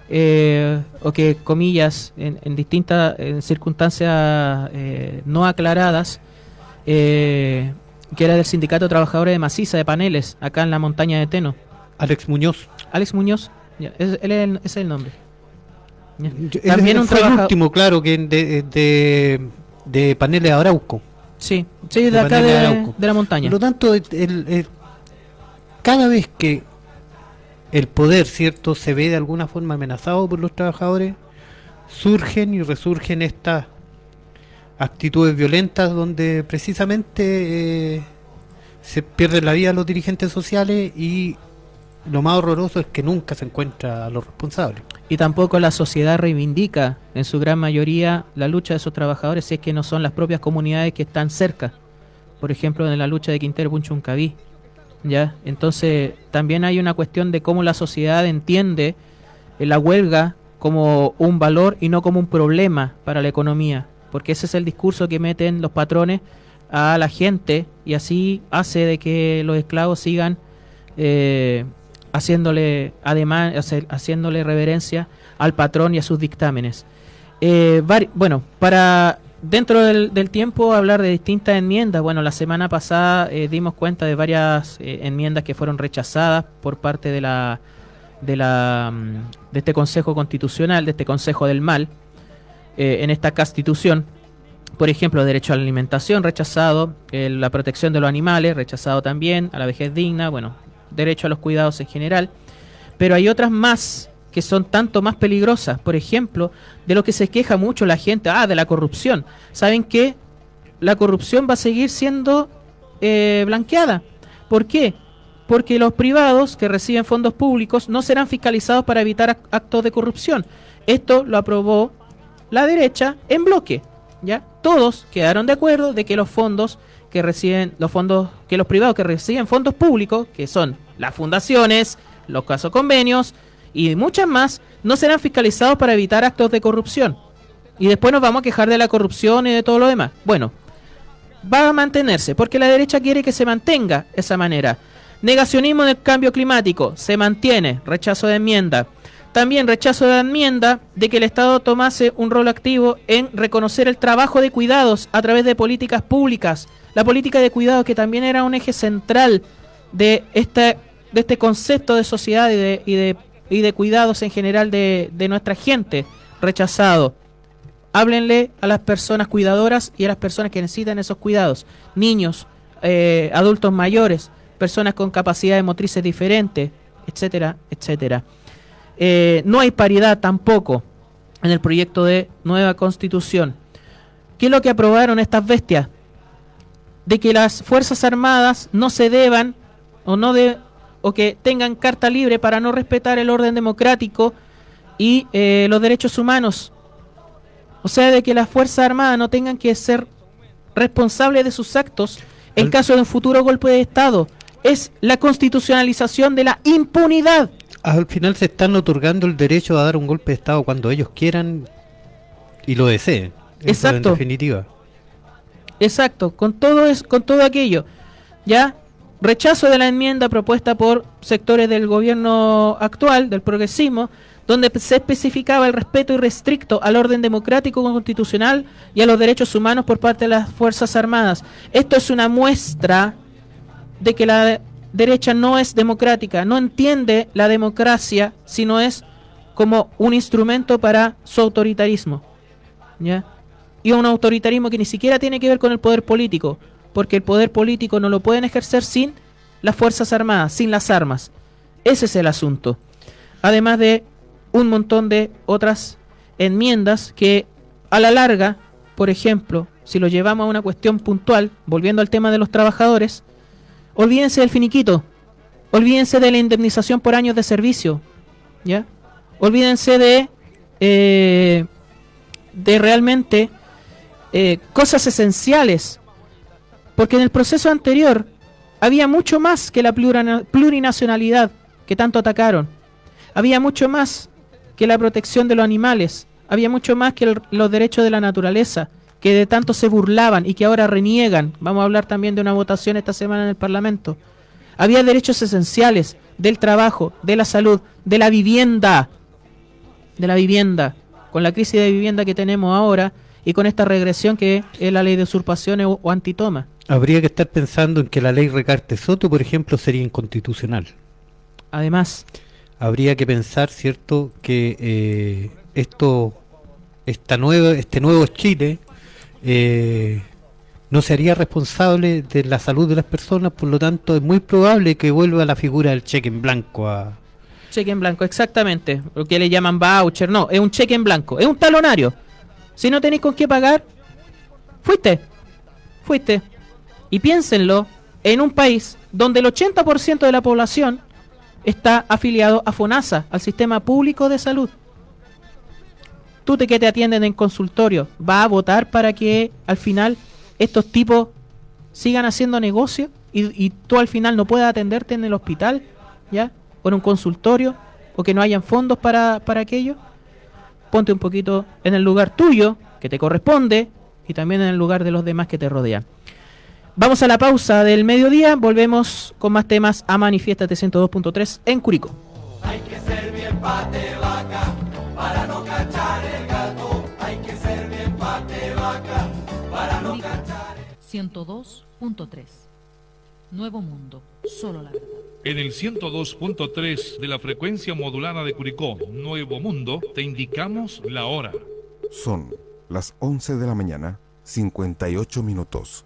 eh, o que, comillas, en, distintas circunstancias no aclaradas, eh, que era del Sindicato de Trabajadores de Maciza de Paneles, acá en la montaña de Teno. Alex Muñoz. Alex Muñoz, ese, es el, nombre. También un fue el último, claro, que de, de, Paneles Arauco. Sí, sí, de, acá de, la montaña. Por lo tanto, el, cada vez que el poder, ¿cierto?, se ve de alguna forma amenazado por los trabajadores, surgen y resurgen estas actitudes violentas donde precisamente eh, se pierden la vida los dirigentes sociales y lo más horroroso es que nunca se encuentra a los responsables. Y tampoco la sociedad reivindica en su gran mayoría la lucha de esos trabajadores si es que no son las propias comunidades que están cerca. Por ejemplo, en la lucha de Quintero Punchuncaví. ¿ya? Entonces, también hay una cuestión de cómo la sociedad entiende la huelga como un valor y no como un problema para la economía porque ese es el discurso que meten los patrones a la gente y así hace de que los esclavos sigan eh, haciéndole además haciéndole reverencia al patrón y a sus dictámenes. Eh, bueno, para dentro del, tiempo hablar de distintas enmiendas. Bueno, la semana pasada eh, dimos cuenta de varias enmiendas que fueron rechazadas por parte de la de la mm, de este Consejo Constitucional, de este Consejo del Mal. Eh, en esta constitución. Por ejemplo, derecho a la alimentación rechazado, la protección de los animales rechazado también, a la vejez digna, bueno, derecho a los cuidados en general. Pero hay otras más que son tanto más peligrosas. Por ejemplo, de lo que se queja mucho la gente, ah, de la corrupción. ¿Saben que La corrupción va a seguir siendo eh, blanqueada. ¿Por qué? Porque los privados que reciben fondos públicos no serán fiscalizados para evitar actos de corrupción. Esto lo aprobó la derecha en bloque. ¿ya? Todos quedaron de acuerdo de que los fondos que reciben, los fondos, que los privados que reciben fondos públicos, que son las fundaciones, los casos convenios y muchas más, no serán fiscalizados para evitar actos de corrupción. Y después nos vamos a quejar de la corrupción y de todo lo demás. Bueno, va a mantenerse, porque la derecha quiere que se mantenga esa manera. Negacionismo del cambio climático, se mantiene, rechazo de enmienda. También rechazo la enmienda de que el Estado tomase un rol activo en reconocer el trabajo de cuidados a través de políticas públicas. La política de cuidados que también era un eje central de este, de este concepto de sociedad y de, y de, y de cuidados en general de, de nuestra gente. Rechazado. háblenle a las personas cuidadoras y a las personas que necesitan esos cuidados, niños, eh, adultos mayores, personas con capacidades motrices diferentes, etcétera, etcétera. Eh, no hay paridad tampoco en el proyecto de nueva constitución. ¿Qué es lo que aprobaron estas bestias? De que las Fuerzas Armadas no se deban o no de, o que tengan carta libre para no respetar el orden democrático y eh, los derechos humanos. O sea, de que las Fuerzas Armadas no tengan que ser responsables de sus actos en caso de un futuro golpe de Estado. Es la constitucionalización de la impunidad al final se están otorgando el derecho a dar un golpe de Estado cuando ellos quieran y lo deseen. Exacto. En definitiva. Exacto, con todo, es, con todo aquello. ¿Ya? Rechazo de la enmienda propuesta por sectores del gobierno actual, del progresismo, donde se especificaba el respeto irrestricto al orden democrático constitucional y a los derechos humanos por parte de las Fuerzas Armadas. Esto es una muestra de que la derecha no es democrática, no entiende la democracia, sino es como un instrumento para su autoritarismo. ¿Ya? Y un autoritarismo que ni siquiera tiene que ver con el poder político, porque el poder político no lo pueden ejercer sin las Fuerzas Armadas, sin las armas. Ese es el asunto. Además de un montón de otras enmiendas que a la larga, por ejemplo, si lo llevamos a una cuestión puntual, volviendo al tema de los trabajadores, Olvídense del finiquito. Olvídense de la indemnización por años de servicio. ¿Ya? Olvídense de. Eh, de realmente. Eh, cosas esenciales. Porque en el proceso anterior había mucho más que la plurinacionalidad que tanto atacaron. Había mucho más que la protección de los animales. Había mucho más que los derechos de la naturaleza que de tanto se burlaban y que ahora reniegan. Vamos a hablar también de una votación esta semana en el Parlamento. Había derechos esenciales del trabajo, de la salud, de la vivienda. De la vivienda. Con la crisis de vivienda que tenemos ahora y con esta regresión que es la ley de usurpaciones o, antitoma. Habría que estar pensando en que la ley Recarte Soto, por ejemplo, sería inconstitucional. Además. Habría que pensar, ¿cierto?, que eh, esto, esta nueva, este nuevo Chile eh, no se haría responsable de la salud de las personas, por lo tanto es muy probable que vuelva la figura del cheque en blanco a... Cheque en blanco, exactamente. Lo que le llaman voucher, no, es un cheque en blanco, es un talonario. Si no tenéis con qué pagar, fuiste, fuiste. Y piénsenlo, en un país donde el 80% de la población está afiliado a FONASA, al sistema público de salud tú te que te atienden en consultorio, ¿va a votar para que al final estos tipos sigan haciendo negocio y, tú al final no puedas atenderte en el hospital, ¿ya? O en un consultorio, o que no hayan fondos para, para aquello? Ponte un poquito en el lugar tuyo, que te corresponde, y también en el lugar de los demás que te rodean. Vamos a la pausa del mediodía, volvemos con más temas a Manifiestate 102.3 en Curico. Hay que ser bien pate vaca para no 102.3 Nuevo Mundo, solo la verdad. En el 102.3 de la frecuencia modulada de Curicó, Nuevo Mundo, te indicamos la hora. Son las 11 de la mañana, 58 minutos.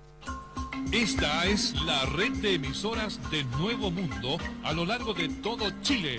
Esta es la red de emisoras de Nuevo Mundo a lo largo de todo Chile.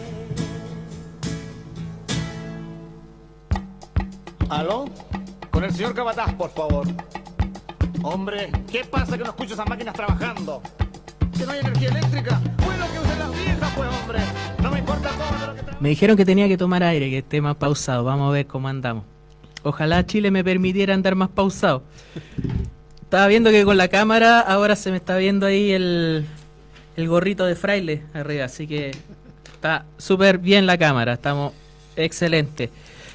¿Aló? Con el señor Capataz, por favor. Hombre, ¿qué pasa que no escucho esas máquinas trabajando? ¿Que no hay energía eléctrica? Bueno, que usen las viejas, pues, hombre. No me importa todo lo que Me dijeron que tenía que tomar aire, que esté más pausado. Vamos a ver cómo andamos. Ojalá Chile me permitiera andar más pausado. Estaba viendo que con la cámara ahora se me está viendo ahí el, el gorrito de fraile arriba, así que está súper bien la cámara, estamos excelente.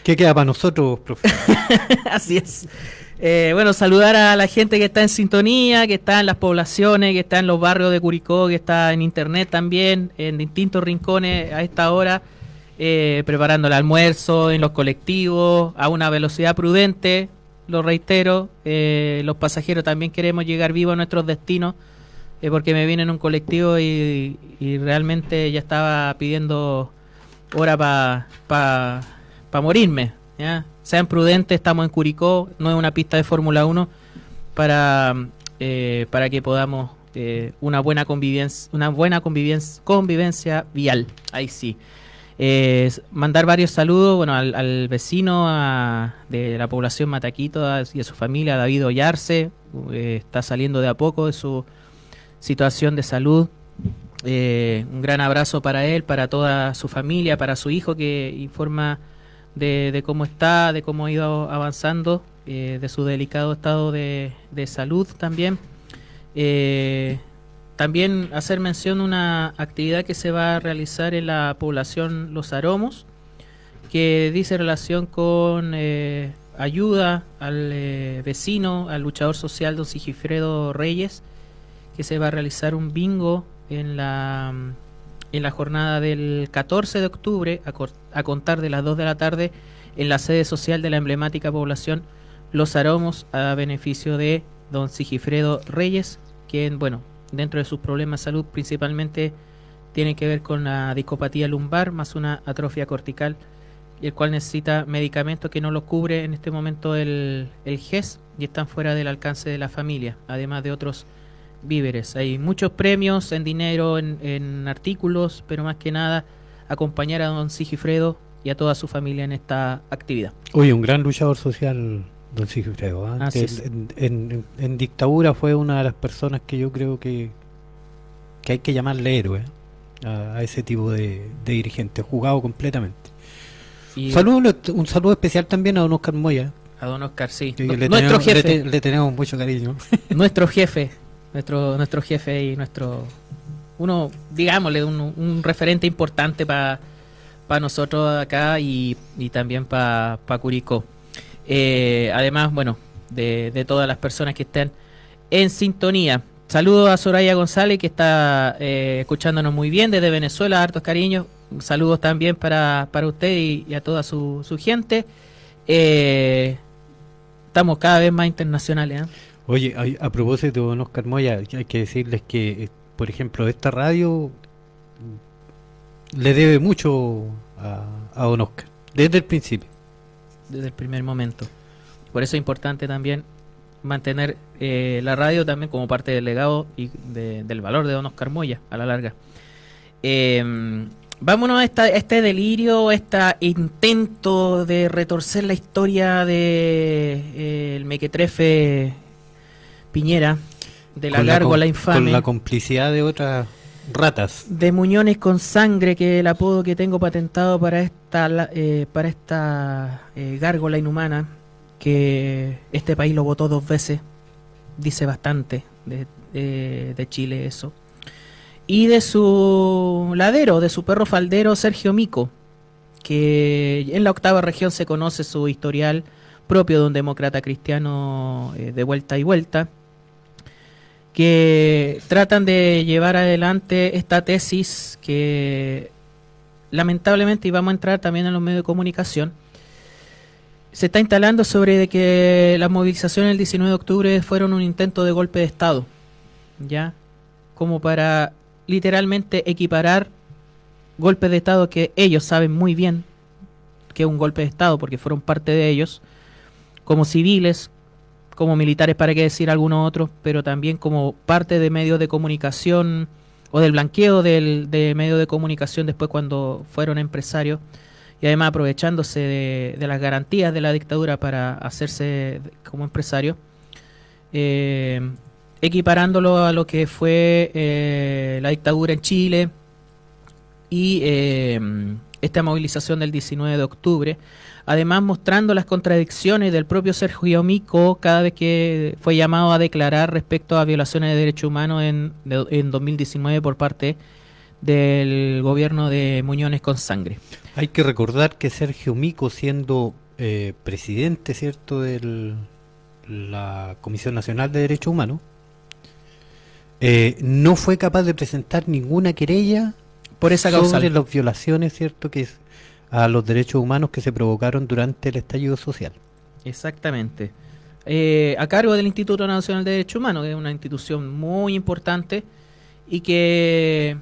¿Qué queda para nosotros, profe? Así es. Eh, bueno, saludar a la gente que está en sintonía, que está en las poblaciones, que está en los barrios de Curicó, que está en internet también, en distintos rincones a esta hora, eh, preparando el almuerzo, en los colectivos, a una velocidad prudente, lo reitero. eh, los pasajeros también queremos llegar vivos a nuestros destinos, porque me vine en un colectivo y, y realmente ya estaba pidiendo hora para pa, pa morirme. Sean prudentes, estamos en Curicó, no es una pista de Fórmula 1, para, eh, para que podamos eh, una buena convivencia, una buena convivencia, convivencia vial. Ahí sí. Eh, mandar varios saludos bueno, al, vecino a- de la población Mataquito y a su familia, David Ollarse, está saliendo de a poco de su situación de salud. Un gran abrazo para él, para toda su familia, para su hijo que informa de, de cómo está, de cómo ha ido avanzando, eh, de su delicado estado de, de salud también. Eh, también hacer mención una actividad que se va a realizar en la población Los Aromos, que dice relación con eh, ayuda al vecino, al luchador social don Sigifredo Reyes, que se va a realizar un bingo en la, en la jornada del 14 de octubre, a, a contar de las 2 de la tarde, en la sede social de la emblemática población Los Aromos, a beneficio de don Sigifredo Reyes, quien, bueno, dentro de sus problemas de salud principalmente tiene que ver con la discopatía lumbar más una atrofia cortical el cual necesita medicamentos que no los cubre en este momento el, el GES y están fuera del alcance de la familia, además de otros víveres. Hay muchos premios en dinero, en, en artículos, pero más que nada acompañar a don Sigifredo y a toda su familia en esta actividad. Oye, un gran luchador social, don Sigifredo. es. en, en- en dictadura fue una de las personas que yo creo que, que hay que llamarle héroe a, a ese tipo de, de dirigente, jugado completamente. Y Saludo, un saludo especial también a don Oscar Moya, a don Oscar, sí. le, nuestro tenemos, le jefe. te- le tenemos mucho cariño. nuestro jefe, nuestro nuestro jefe y nuestro uno, digámosle, un, un referente importante para nosotros acá y, y también para Curicó. Eh, además, bueno, de, de todas las personas que estén en sintonía. saludos a Soraya González que está eh, escuchándonos muy bien desde Venezuela, hartos cariños. Saludos también para, para usted y, y a toda su, su gente. Eh, estamos cada vez más internacionales. ¿eh? Oye, hay- a propósito don Oscar Moya, hay que decirles que, eh, por ejemplo, esta radio le debe mucho a, a don Oscar, desde el principio. desde el primer momento. Por eso es importante también mantener eh, la radio también como parte del legado y de- del valor de Don Oscar Moya a la larga. Eh, vámonos a esta- este delirio, este intento de retorcer la historia de eh, mequetrefe Piñera, de la gárgola com- infame. Con la complicidad de otras ratas. de Muñones con sangre, que es el apodo que tengo patentado para esta la- eh, para esta eh, gárgola inhumana, que este país lo votó dos veces, dice bastante de, de- de Chile eso. Y de su ladero, de su perro faldero Sergio Mico, que en la octava región se conoce su historial propio de un demócrata cristiano eh, de vuelta y vuelta que tratan de llevar adelante esta tesis que lamentablemente, y vamos a entrar también en los medios de comunicación, se está instalando sobre de que las movilizaciones del 19 de octubre fueron un intento de golpe de Estado, ¿ya? Como para literalmente equiparar golpes de Estado que ellos saben muy bien que es un golpe de Estado porque fueron parte de ellos, como civiles, como militares para qué decir algunos otros, pero también como parte de medios de comunicación o del blanqueo del, de medios de comunicación después cuando fueron empresarios. Y además aprovechándose de, de las garantías de la dictadura para hacerse como empresario, eh, equiparándolo a lo que fue eh, la dictadura en Chile y eh, esta movilización del 19 de octubre, además mostrando las contradicciones del propio Sergio Mico cada vez que fue llamado a declarar respecto a violaciones de derechos humanos en, de- en 2019 por parte del gobierno de Muñones con sangre. Hay que recordar que Sergio Mico, siendo eh, presidente, ¿cierto?, de la Comisión Nacional de Derechos Humanos, eh, no fue capaz de presentar ninguna querella Por esa sobre causa. las violaciones, ¿cierto?, que es a los derechos humanos que se provocaron durante el estallido social. Exactamente. Eh, a cargo del Instituto Nacional de Derechos Humanos, que es una institución muy importante y que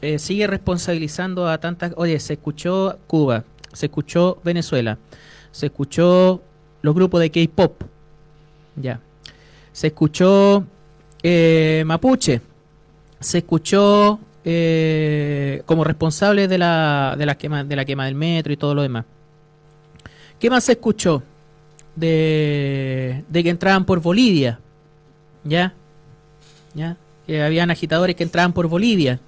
eh, sigue responsabilizando a tantas... Oye, se escuchó Cuba, se escuchó Venezuela, se escuchó los grupos de K-Pop, ya. Se escuchó eh, Mapuche, se escuchó eh, como responsable de la, de, la quema, de la quema del metro y todo lo demás. ¿Qué más se escuchó? De, de que entraban por Bolivia. ¿Ya? ¿Ya? Que habían agitadores que entraban por Bolivia.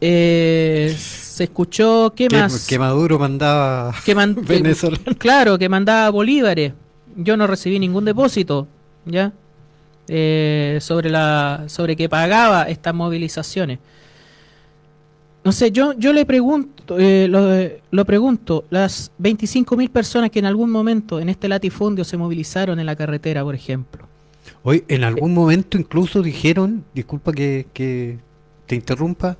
Eh, se escuchó, ¿qué Que, más? que Maduro mandaba que man- que- venezolano. claro, que mandaba bolívares. Yo no recibí ningún depósito, ¿ya? Eh, sobre la sobre que pagaba estas movilizaciones. No sé, yo yo le pregunto, eh, lo, lo pregunto, las 25.000 personas que en algún momento en este latifundio se movilizaron en la carretera, por ejemplo. Hoy, en algún momento incluso dijeron, disculpa que, que te interrumpa,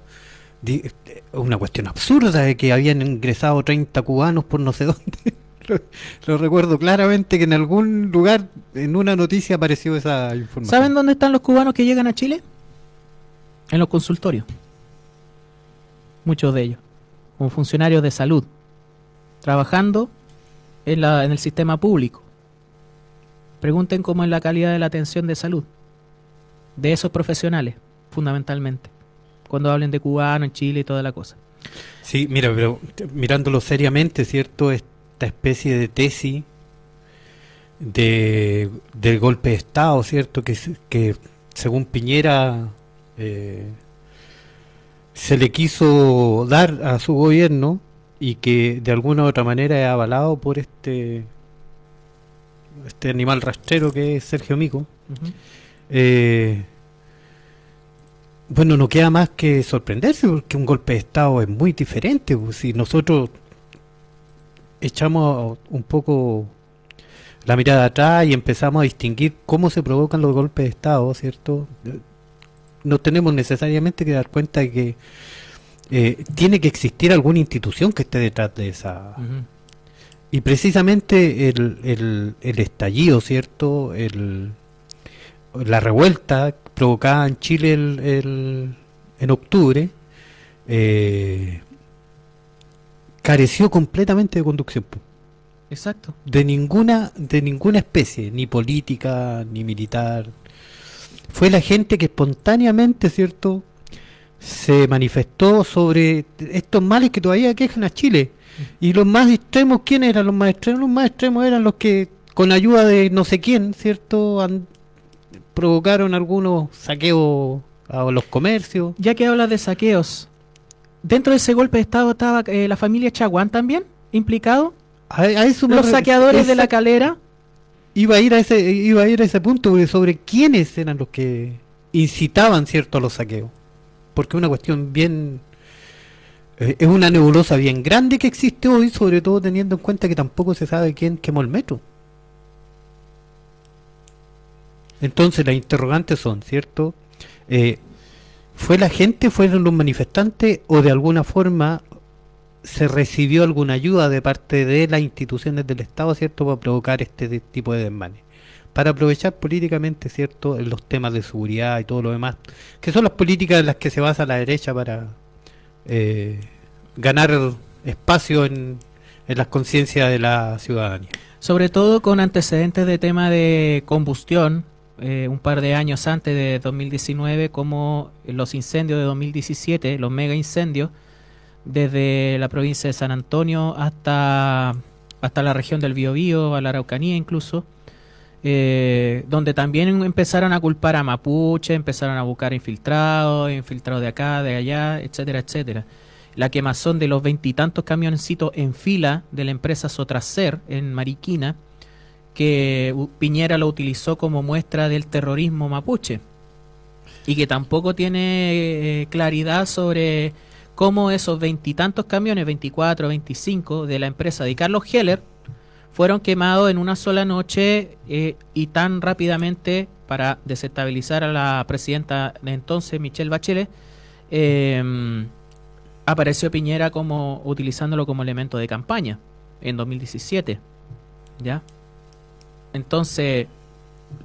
di- eh, una cuestión absurda de que habían ingresado 30 cubanos por no sé dónde. lo, lo recuerdo claramente que en algún lugar, en una noticia apareció esa información. ¿Saben dónde están los cubanos que llegan a Chile? En los consultorios. Muchos de ellos. Como funcionarios de salud. Trabajando en, la, en el sistema público. Pregunten cómo es la calidad de la atención de salud. De esos profesionales, fundamentalmente. Cuando hablen de cubano en Chile y toda la cosa. Sí, mira, pero mirándolo seriamente, ¿cierto? Esta especie de tesis de, del golpe de Estado, ¿cierto? Que, que según Piñera eh, se le quiso dar a su gobierno y que de alguna u otra manera es avalado por este este animal rastrero que es Sergio Mico. Eh, bueno, no queda más que sorprenderse porque un golpe de Estado es muy diferente. pues, Si nosotros echamos un poco la mirada atrás y empezamos a distinguir cómo se provocan los golpes de Estado, ¿cierto? Nos tenemos necesariamente que dar cuenta de que eh, tiene que existir alguna institución que esté detrás de esa. Y precisamente el, el, el estallido, ¿cierto? El, la revuelta provocada en Chile el, el- en octubre eh, careció completamente de conducción. Exacto. de ninguna de ninguna especie ni política ni militar fue la gente que espontáneamente cierto se manifestó sobre estos males que todavía quejan a Chile. Y los más extremos quiénes eran los más extremos los más extremos eran los que con ayuda de no sé quién cierto Han- provocaron algunos saqueos a los comercios. Ya que hablas de saqueos, dentro de ese golpe de Estado estaba eh, la familia Chaguán también implicado. a, a eso me Los re- saqueadores de la calera. Iba a ir a ese iba a ir a ese punto sobre quiénes eran los que incitaban cierto a los saqueos. Porque es una cuestión bien eh, es una nebulosa bien grande que existe hoy sobre todo teniendo en cuenta que tampoco se sabe quién quemó el metro. Entonces las interrogantes son cierto Eh, fue la gente fueron los manifestantes o de alguna forma se recibió alguna ayuda de parte de las instituciones del Estado, ¿cierto?, para provocar este tipo de desmanes. Para aprovechar políticamente, ¿cierto?, los temas de seguridad y todo lo demás, que son las políticas en las que se basa la derecha para eh, ganar espacio en, en las conciencias de la ciudadanía. Sobre todo con antecedentes de tema de combustión, eh, un par de años antes de 2019, como los incendios de 2017, los mega incendios, desde la provincia de San Antonio hasta, hasta la región del Biobío, a la Araucanía incluso, eh, donde también empezaron a culpar a Mapuche, empezaron a buscar infiltrados, infiltrados de acá, de allá, etcétera, etcétera. La quemazón de los veintitantos camioncitos en fila de la empresa Sotracer en Mariquina, que Piñera lo utilizó como muestra del terrorismo mapuche y que tampoco tiene eh, claridad sobre cómo esos veintitantos camiones, 24, 25 de la empresa de Carlos Heller, fueron quemados en una sola noche eh, y tan rápidamente para desestabilizar a la presidenta de entonces, Michelle Bachelet, eh, apareció Piñera como utilizándolo como elemento de campaña en 2017. ¿Ya? Entonces,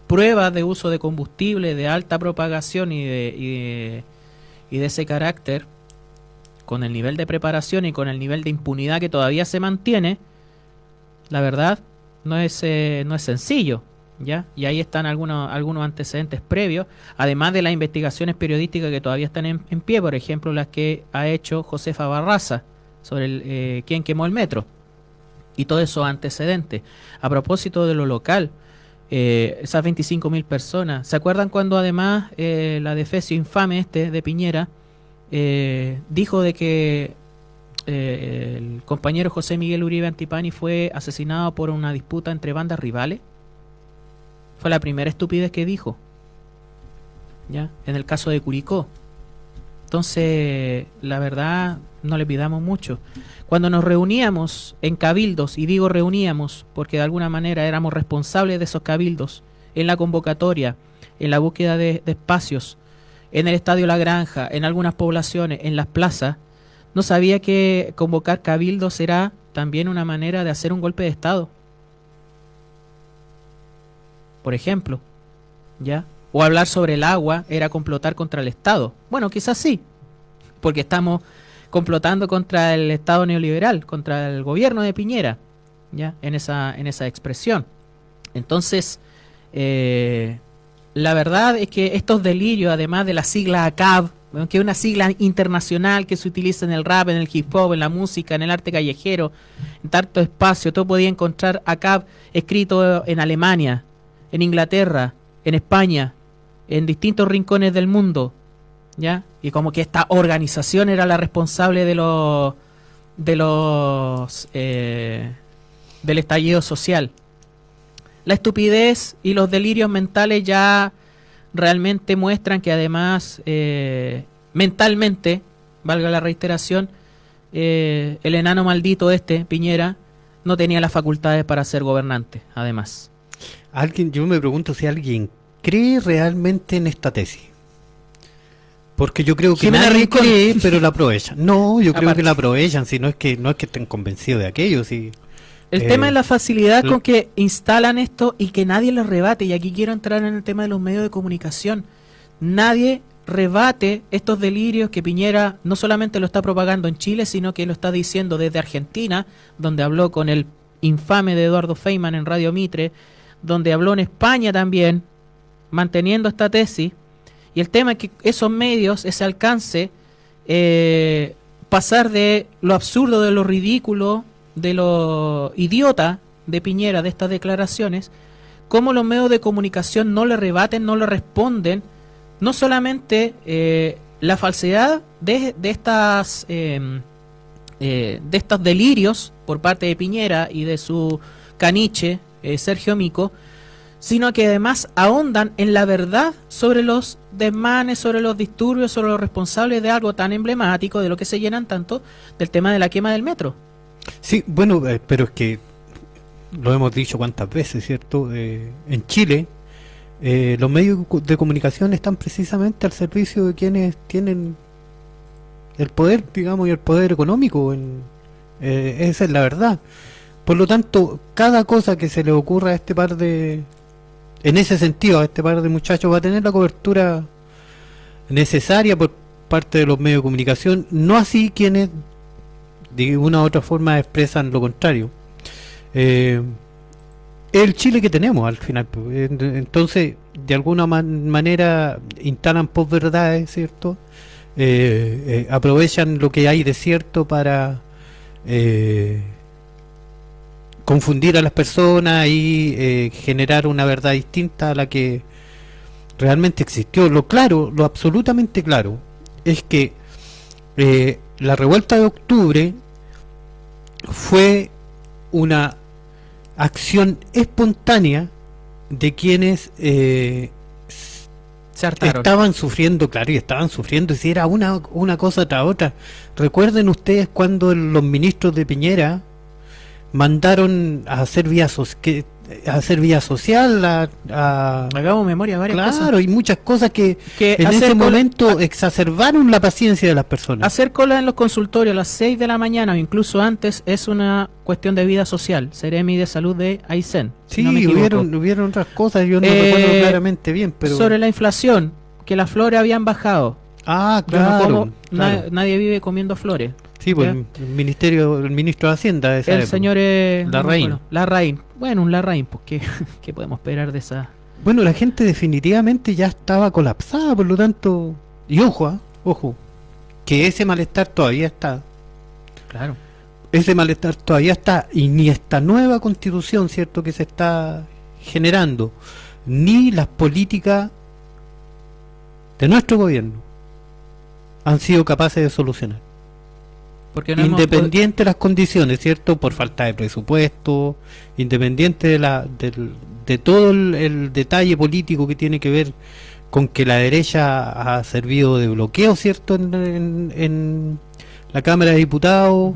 pruebas de uso de combustible de alta propagación y de, y de ese carácter, con el nivel de preparación y con el nivel de impunidad que todavía se mantiene, la verdad no es, eh, no es sencillo. ¿Ya? Y ahí están algunos, algunos antecedentes previos, además de las investigaciones periodísticas que todavía están en, en pie, por ejemplo, las que ha hecho Josefa Barraza sobre el, eh, quién quemó el metro y todos esos antecedentes. A propósito de lo local, eh, esas 25.000 personas, ¿se acuerdan cuando además eh, la defecio infame este de Piñera eh, dijo de que eh, el compañero José Miguel Uribe Antipani fue asesinado por una disputa entre bandas rivales? Fue la primera estupidez que dijo. ¿Ya? En el caso de Curicó. Entonces, la verdad, no le pidamos mucho. Cuando nos reuníamos en cabildos, y digo reuníamos porque de alguna manera éramos responsables de esos cabildos, en la convocatoria, en la búsqueda de, de espacios, en el Estadio La Granja, en algunas poblaciones, en las plazas, no sabía que convocar cabildos era también una manera de hacer un golpe de Estado. Por ejemplo, ¿ya? O hablar sobre el agua era complotar contra el Estado. Bueno, quizás sí, porque estamos complotando contra el Estado neoliberal, contra el gobierno de Piñera, ¿ya? En esa, en esa expresión. Entonces, eh, la verdad es que estos delirios, además de la sigla ACAB, que es una sigla internacional que se utiliza en el rap, en el hip hop, en la música, en el arte callejero, en tanto espacio, todo podía encontrar ACAB escrito en Alemania, en Inglaterra, en España, en distintos rincones del mundo, ¿ya? Y como que esta organización era la responsable de los de los eh, del estallido social. La estupidez y los delirios mentales ya realmente muestran que además eh, mentalmente, valga la reiteración, eh, el enano maldito este, Piñera, no tenía las facultades para ser gobernante, además. Alguien, yo me pregunto si alguien cree realmente en esta tesis. Porque yo creo que nadie cree, pero la aprovechan. No, yo creo Aparte. que la aprovechan, si no es que no es que estén convencidos de aquello, si El Eh, tema es la facilidad lo- con que instalan esto y que nadie lo rebate. Y aquí quiero entrar en el tema de los medios de comunicación. Nadie rebate estos delirios que Piñera no solamente lo está propagando en Chile, sino que lo está diciendo desde Argentina, donde habló con el infame de Eduardo Feynman en Radio Mitre, donde habló en España también, manteniendo esta tesis. Y el tema es que esos medios, ese alcance, eh, pasar de lo absurdo, de lo ridículo, de lo idiota de Piñera, de estas declaraciones, cómo los medios de comunicación no le rebaten, no le responden, no solamente eh, la falsedad de, de estas eh, eh, de estos delirios por parte de Piñera y de su caniche eh, Sergio Mico, sino que además ahondan en la verdad sobre los desmanes, sobre los disturbios, sobre los responsables de algo tan emblemático, de lo que se llenan tanto, del tema de la quema del metro. Sí, bueno, eh, pero es que lo hemos dicho cuántas veces, ¿cierto? Eh, en Chile, eh, los medios de comunicación están precisamente al servicio de quienes tienen el poder, digamos, y el poder económico. En, esa es la verdad. Por lo tanto, cada cosa que se le ocurra a este par de... En ese sentido, a este par de muchachos va a tener la cobertura necesaria por parte de los medios de comunicación, no así quienes de una u otra forma expresan lo contrario. Eh, el Chile que tenemos al final. en- Entonces, de alguna man- manera instalan posverdades, ¿cierto? Eh, eh, aprovechan lo que hay de cierto para eh, confundir a las personas y eh, generar una verdad distinta a la que realmente existió. Lo claro, lo absolutamente claro, es que la revuelta de octubre fue una acción espontánea de quienes eh, Se estaban sufriendo, claro, y estaban sufriendo, y si era una, una cosa tras otra. Recuerden ustedes cuando los ministros de Piñera mandaron a hacer vía, so- que, hacer vía social, a, a- Hagamos memoria varias claro, cosas. y muchas cosas que, Que en ese momento exacerbaron la paciencia de las personas. Hacer cola en los consultorios a las 6 de la mañana o incluso antes es una cuestión de vida social. Seremi de salud de Aysén. si Sí, no equivoco. hubieron, hubieron otras cosas, yo no Eh, recuerdo claramente bien, pero... Sobre la inflación, que las flores habían bajado. Ah, no claro. na- claro. nadie vive comiendo flores. Sí, pues el, ministerio, el ministro de Hacienda de esa El época. señor. Larraín. Bueno, Larraín. Bueno, un Larraín, pues ¿qué, qué podemos esperar de esa... Bueno, la gente definitivamente ya estaba colapsada, por lo tanto... Y ojo, ah, ojo, que ese malestar todavía está. Claro. Ese malestar todavía está. Y ni esta nueva constitución, ¿cierto?, que se está generando, ni las políticas de nuestro gobierno han sido capaces de solucionar. Porque no hemos independiente de las condiciones, ¿cierto? Por falta de presupuesto, independiente de, la, del- de todo el, el detalle político que tiene que ver con que la derecha ha servido de bloqueo, ¿cierto? En, en- en la Cámara de Diputados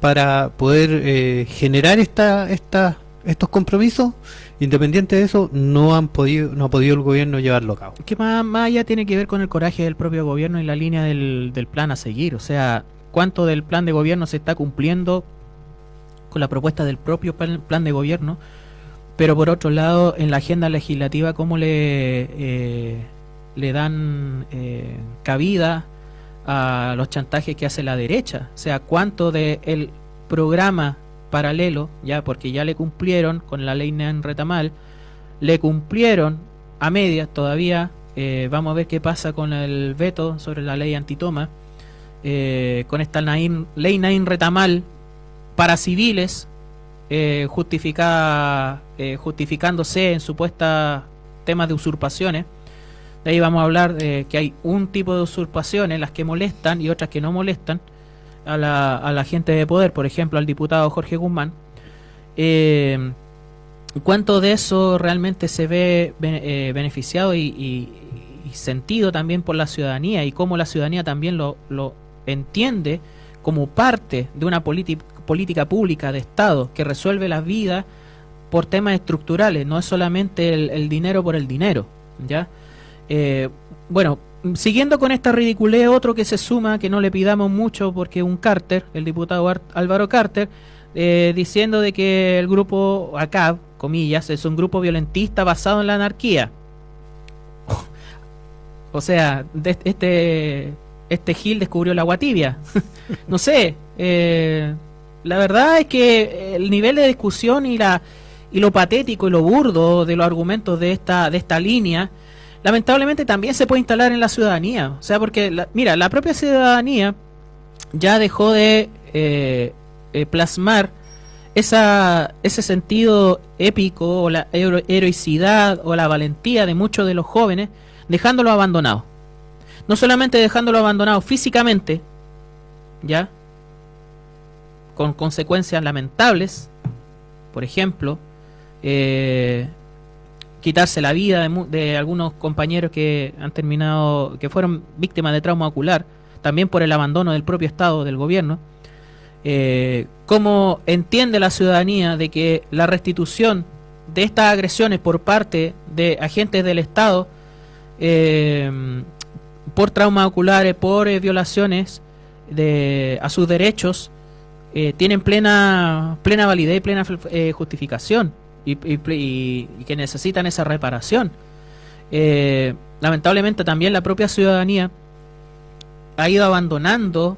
para poder eh, generar esta, esta, estos compromisos, independiente de eso, no han podido, no ha podido el gobierno llevarlo a cabo. que más, más allá tiene que ver con el coraje del propio gobierno y la línea del, del plan a seguir. O sea, cuánto del plan de gobierno se está cumpliendo con la propuesta del propio plan, de gobierno, pero por otro lado, en la agenda legislativa, cómo le, eh, le dan eh, cabida a los chantajes que hace la derecha. O sea, cuánto del programa paralelo, ya porque ya le cumplieron con la ley Nan Retamal, le cumplieron a medias todavía. eh, vamos a ver qué pasa con el veto sobre la ley antitoma. Eh, con esta ley Nain Retamal para civiles, eh, justificada, eh, justificándose en supuestas temas de usurpaciones. De ahí vamos a hablar de que hay un tipo de usurpaciones, las que molestan y otras que no molestan a la, a la gente de poder, por ejemplo, al diputado Jorge Guzmán. ¿Cuánto de eso realmente se ve be- beneficiado y, sentido también por la ciudadanía y cómo la ciudadanía también lo entiende como parte de una política pública de Estado que resuelve la vida por temas estructurales, no es solamente el, dinero por el dinero, ¿ya? Eh, bueno, siguiendo con esta ridiculez, otro que se suma, que no le pidamos mucho, porque un Carter, el diputado Ar- Álvaro Carter, eh, diciendo de que el grupo ACAB, comillas, es un grupo violentista basado en la anarquía. O sea, de- este, este Gil descubrió el agua tibia. no sé, eh, la verdad es que el nivel de discusión y la y lo patético y lo burdo de los argumentos de esta de esta línea lamentablemente también se puede instalar en la ciudadanía o sea porque la- mira la propia ciudadanía ya dejó de eh, eh, plasmar esa, ese sentido épico o la hero- heroicidad o la valentía de muchos de los jóvenes dejándolo abandonado no solamente dejándolo abandonado físicamente ya con consecuencias lamentables por ejemplo eh, quitarse la vida de, algunos compañeros que han terminado, que fueron víctimas de trauma ocular, también por el abandono del propio Estado, del gobierno. Eh, ¿Cómo entiende la ciudadanía de que la restitución de estas agresiones por parte de agentes del Estado eh, por traumas oculares, por eh, violaciones de, a sus derechos, eh, tienen plena, plena validez y plena eh, justificación y, y- que necesitan esa reparación. Lamentablemente también la propia ciudadanía ha ido abandonando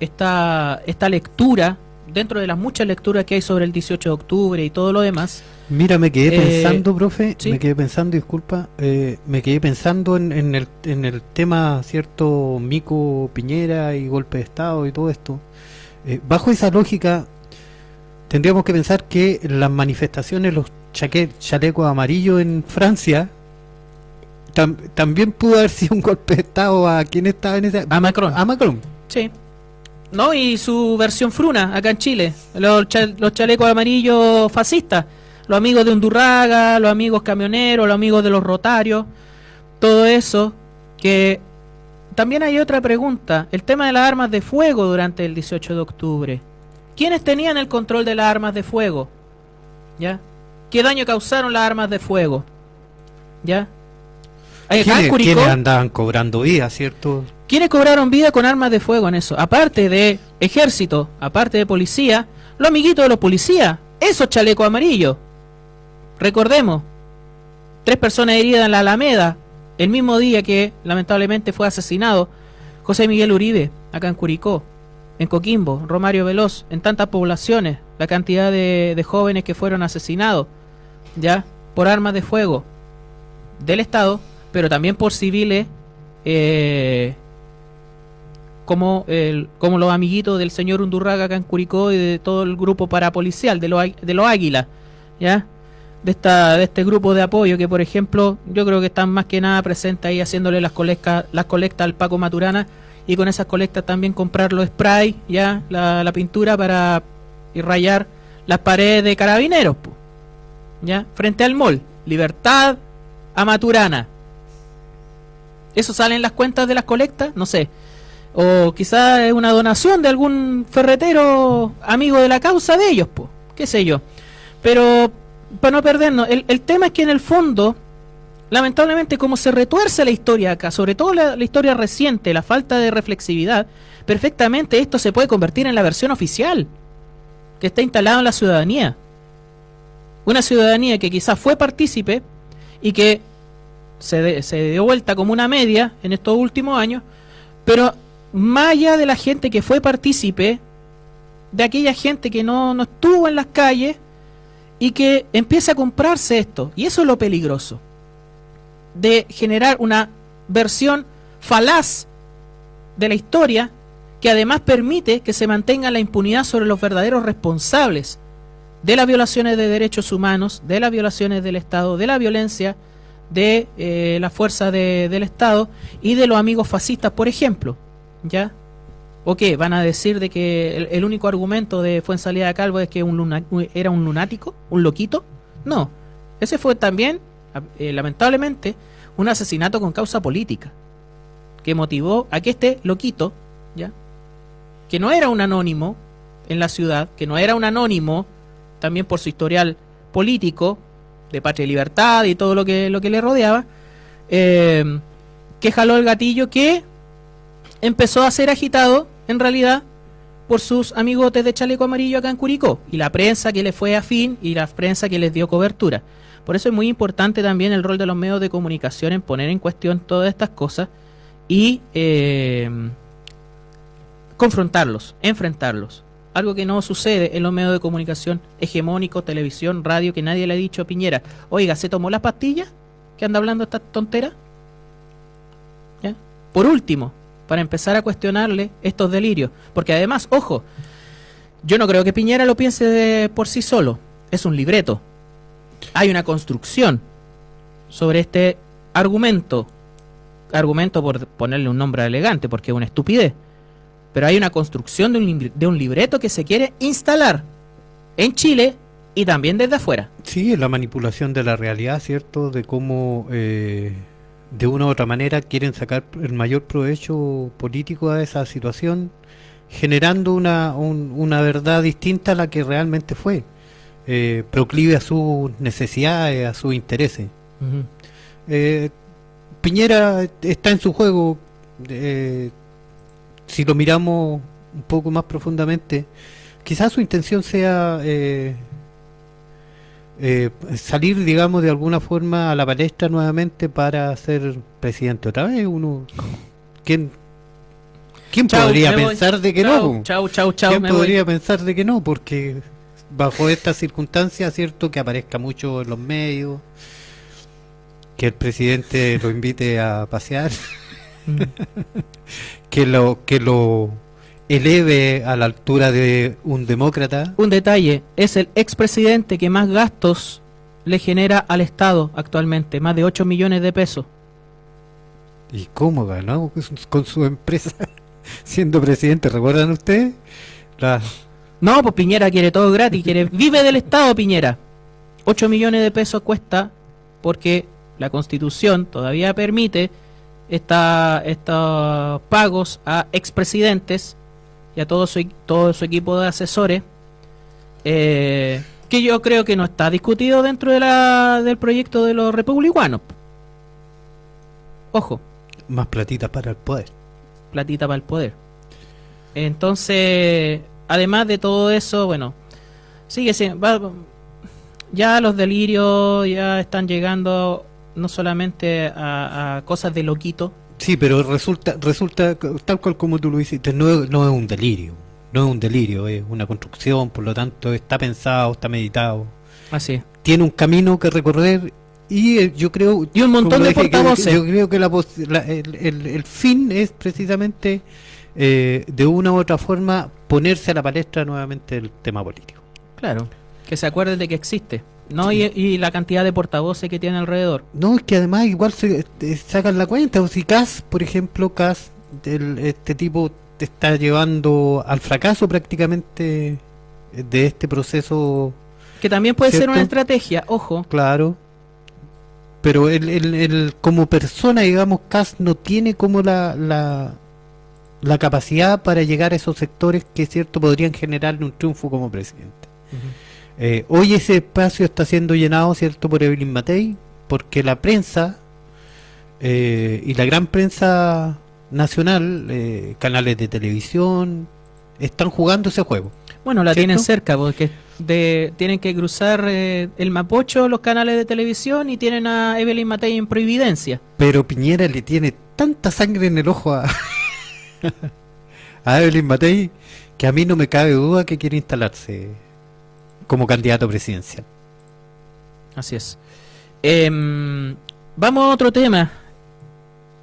esta, esta lectura dentro de las muchas lecturas que hay sobre el 18 de octubre y todo lo demás. Mira, me quedé Eh, pensando, profe, sí. me quedé pensando, disculpa, eh, me quedé pensando en, en el, en el tema, cierto, Mico Piñera y golpe de Estado y todo esto. Eh, bajo esa lógica, tendríamos que pensar que las manifestaciones, los chalecos amarillos en Francia, tam- también pudo haber sido un golpe de Estado a quien estaba en ese... A Macron. A Macron. Sí. No, y su versión fruna acá en Chile. Los, cha- los chalecos amarillos fascistas. Los amigos de Undurraga, los amigos camioneros, los amigos de los rotarios. Todo eso. Que también hay otra pregunta. El tema de las armas de fuego durante el 18 de octubre. ¿Quiénes tenían el control de las armas de fuego? ¿Ya? ¿Qué daño causaron las armas de fuego? ¿Ya? ¿Quiénes, quiénes andaban cobrando vida, cierto? ¿Quiénes cobraron vida con armas de fuego en eso? Aparte de ejército, aparte de policía, los amiguitos de los policías, esos chalecos amarillos. Recordemos, tres personas heridas en la Alameda, el mismo día que lamentablemente fue asesinado José Miguel Uribe, acá en Curicó, en Coquimbo, Romario Veloz, en tantas poblaciones, la cantidad de, de jóvenes que fueron asesinados, ya, por armas de fuego del Estado, pero también por civiles eh, como, el, como los amiguitos del señor Undurraga acá en Curicó y de todo el grupo parapolicial de los, de los Águilas, ¿ya? De, esta, de este grupo de apoyo que, por ejemplo, yo creo que están más que nada presentes ahí haciéndole las colectas, las colectas al Paco Maturana y con esas colectas también comprar los spray, ¿ya? La, la pintura para y rayar las paredes de carabineros, po, ¿ya? Frente al mall, Libertad a Maturana. ¿Eso sale en las cuentas de las colectas? No sé. O quizás es una donación de algún ferretero amigo de la causa de ellos, pues. Qué sé yo. Pero, para no perdernos, el, el tema es que en el fondo, lamentablemente, como se retuerce la historia acá, sobre todo la, historia reciente, la falta de reflexividad, perfectamente esto se puede convertir en la versión oficial que está instalada en la ciudadanía. Una ciudadanía que quizás fue partícipe y que se, de- se dio vuelta como una media en estos últimos años, pero más allá de la gente que fue partícipe, de aquella gente que no, no estuvo en las calles y que empieza a comprarse esto. Y eso es lo peligroso, de generar una versión falaz de la historia que además permite que se mantenga la impunidad sobre los verdaderos responsables de las violaciones de derechos humanos, de las violaciones del Estado, de la violencia de eh, la fuerza de- del Estado y de los amigos fascistas, por ejemplo. ¿Ya? ¿O qué? ¿Van a decir de que el, único argumento de Fuensalida de Calvo es que un luna- era un lunático? ¿Un loquito? No. Ese fue también, eh, lamentablemente, un asesinato con causa política que motivó a que este loquito, ¿ya? que no era un anónimo en la ciudad, que no era un anónimo también por su historial político, de Patria y Libertad y todo lo que, lo que le rodeaba, eh, que jaló el gatillo que empezó a ser agitado, en realidad, por sus amigotes de chaleco amarillo acá en Curicó, y la prensa que le fue afín y la prensa que les dio cobertura. Por eso es muy importante también el rol de los medios de comunicación en poner en cuestión todas estas cosas y eh, confrontarlos, enfrentarlos. Algo que no sucede en los medios de comunicación hegemónicos, televisión, radio, que nadie le ha dicho a Piñera, oiga, ¿se tomó las pastillas? ¿Que anda hablando esta tontera? ¿Ya? Por último, para empezar a cuestionarle estos delirios. Porque además, ojo, yo no creo que Piñera lo piense de por sí solo. Es un libreto. Hay una construcción sobre este argumento. Argumento por ponerle un nombre elegante, porque es una estupidez. Pero hay una construcción de un, de un libreto que se quiere instalar en Chile y también desde afuera. Sí, la manipulación de la realidad, ¿cierto? De cómo eh, de una u otra manera quieren sacar el mayor provecho político a esa situación, generando una, un- una verdad distinta a la que realmente fue, eh, proclive a sus necesidades, a sus intereses. Eh, Piñera está en su juego, eh, si lo miramos un poco más profundamente, quizás su intención sea eh, salir, digamos, de alguna forma a la palestra nuevamente para ser presidente otra vez. Uno, ¿quién, quién Chau, podría voy. pensar de que Chau, no? Chau, chau, chau. ¿Quién voy. podría pensar de que no? Porque bajo estas circunstancias, ¿cierto? Que aparezca mucho en los medios, que el presidente lo invite a pasear, que lo que lo eleve a la altura de un demócrata. Un detalle, es el expresidente que más gastos le genera al Estado actualmente, más de 8 millones de pesos. ¿Y cómo ganó con su empresa siendo presidente? ¿Recuerdan ustedes? La- No, pues Piñera quiere todo gratis, quiere vive del Estado Piñera. 8 millones de pesos cuesta porque la Constitución todavía permite esta, estos pagos a expresidentes y a todo su, equi- todo su equipo de asesores, eh, que yo creo que no está discutido dentro de la, del proyecto de los republicanos. Ojo, más platitas para el poder. platita para el poder. Entonces, además de todo eso, bueno, sigue siendo, ya los delirios ya están llegando no solamente a, a cosas de loquito, Sí, pero resulta, resulta tal cual como tú lo hiciste, no, es- no es un delirio, no es un delirio, es una construcción, por lo tanto está pensado, está meditado, así es. tiene un camino que recorrer y eh, yo creo Y un montón de que- portavoces. Yo creo que la pos- la- el, el- el fin es precisamente eh, de una u otra forma ponerse a la palestra nuevamente el tema político. Claro, que se acuerden de que existe, ¿no? Y, y la cantidad de portavoces que tiene alrededor. No, es que además igual se sacan la cuenta. O si Cas, por ejemplo, Cas, este tipo te está llevando al fracaso prácticamente de este proceso, Que también puede ser una estrategia, ojo. claro. Pero el, el, el- como persona, digamos, Cas no tiene como la, la, la capacidad para llegar a esos sectores que, cierto, podrían generarle un triunfo como presidente. Eh, hoy ese espacio está siendo llenado, ¿cierto?, por Evelyn Matei, porque la prensa eh, y la gran prensa nacional, eh, canales de televisión, están jugando ese juego. Bueno, la ¿Cierto? tienen cerca porque de, tienen que cruzar eh, el Mapocho, los canales de televisión y tienen a Evelyn Matei en Providencia. Pero Piñera le tiene tanta sangre en el ojo a, a Evelyn Matei que a mí no me cabe duda que quiere instalarse como candidato presidencial. Así es. Em, vamos a otro tema.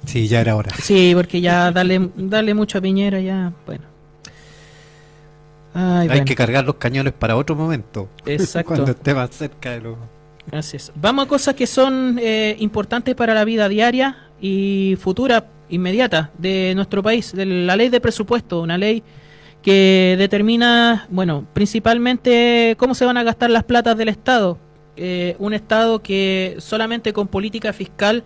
Sí, ya era hora. Sí, porque ya darle, darle mucho a Piñera ya, bueno. Ay, Hay bueno, que cargar los cañones para otro momento. Exacto. Cuando esté más cerca de los... así es. Vamos a cosas que son eh, importantes para la vida diaria y futura, inmediata de nuestro país. De la ley de presupuesto, una ley que determina, bueno, principalmente cómo se van a gastar las platas del Estado. Eh, un Estado que solamente con política fiscal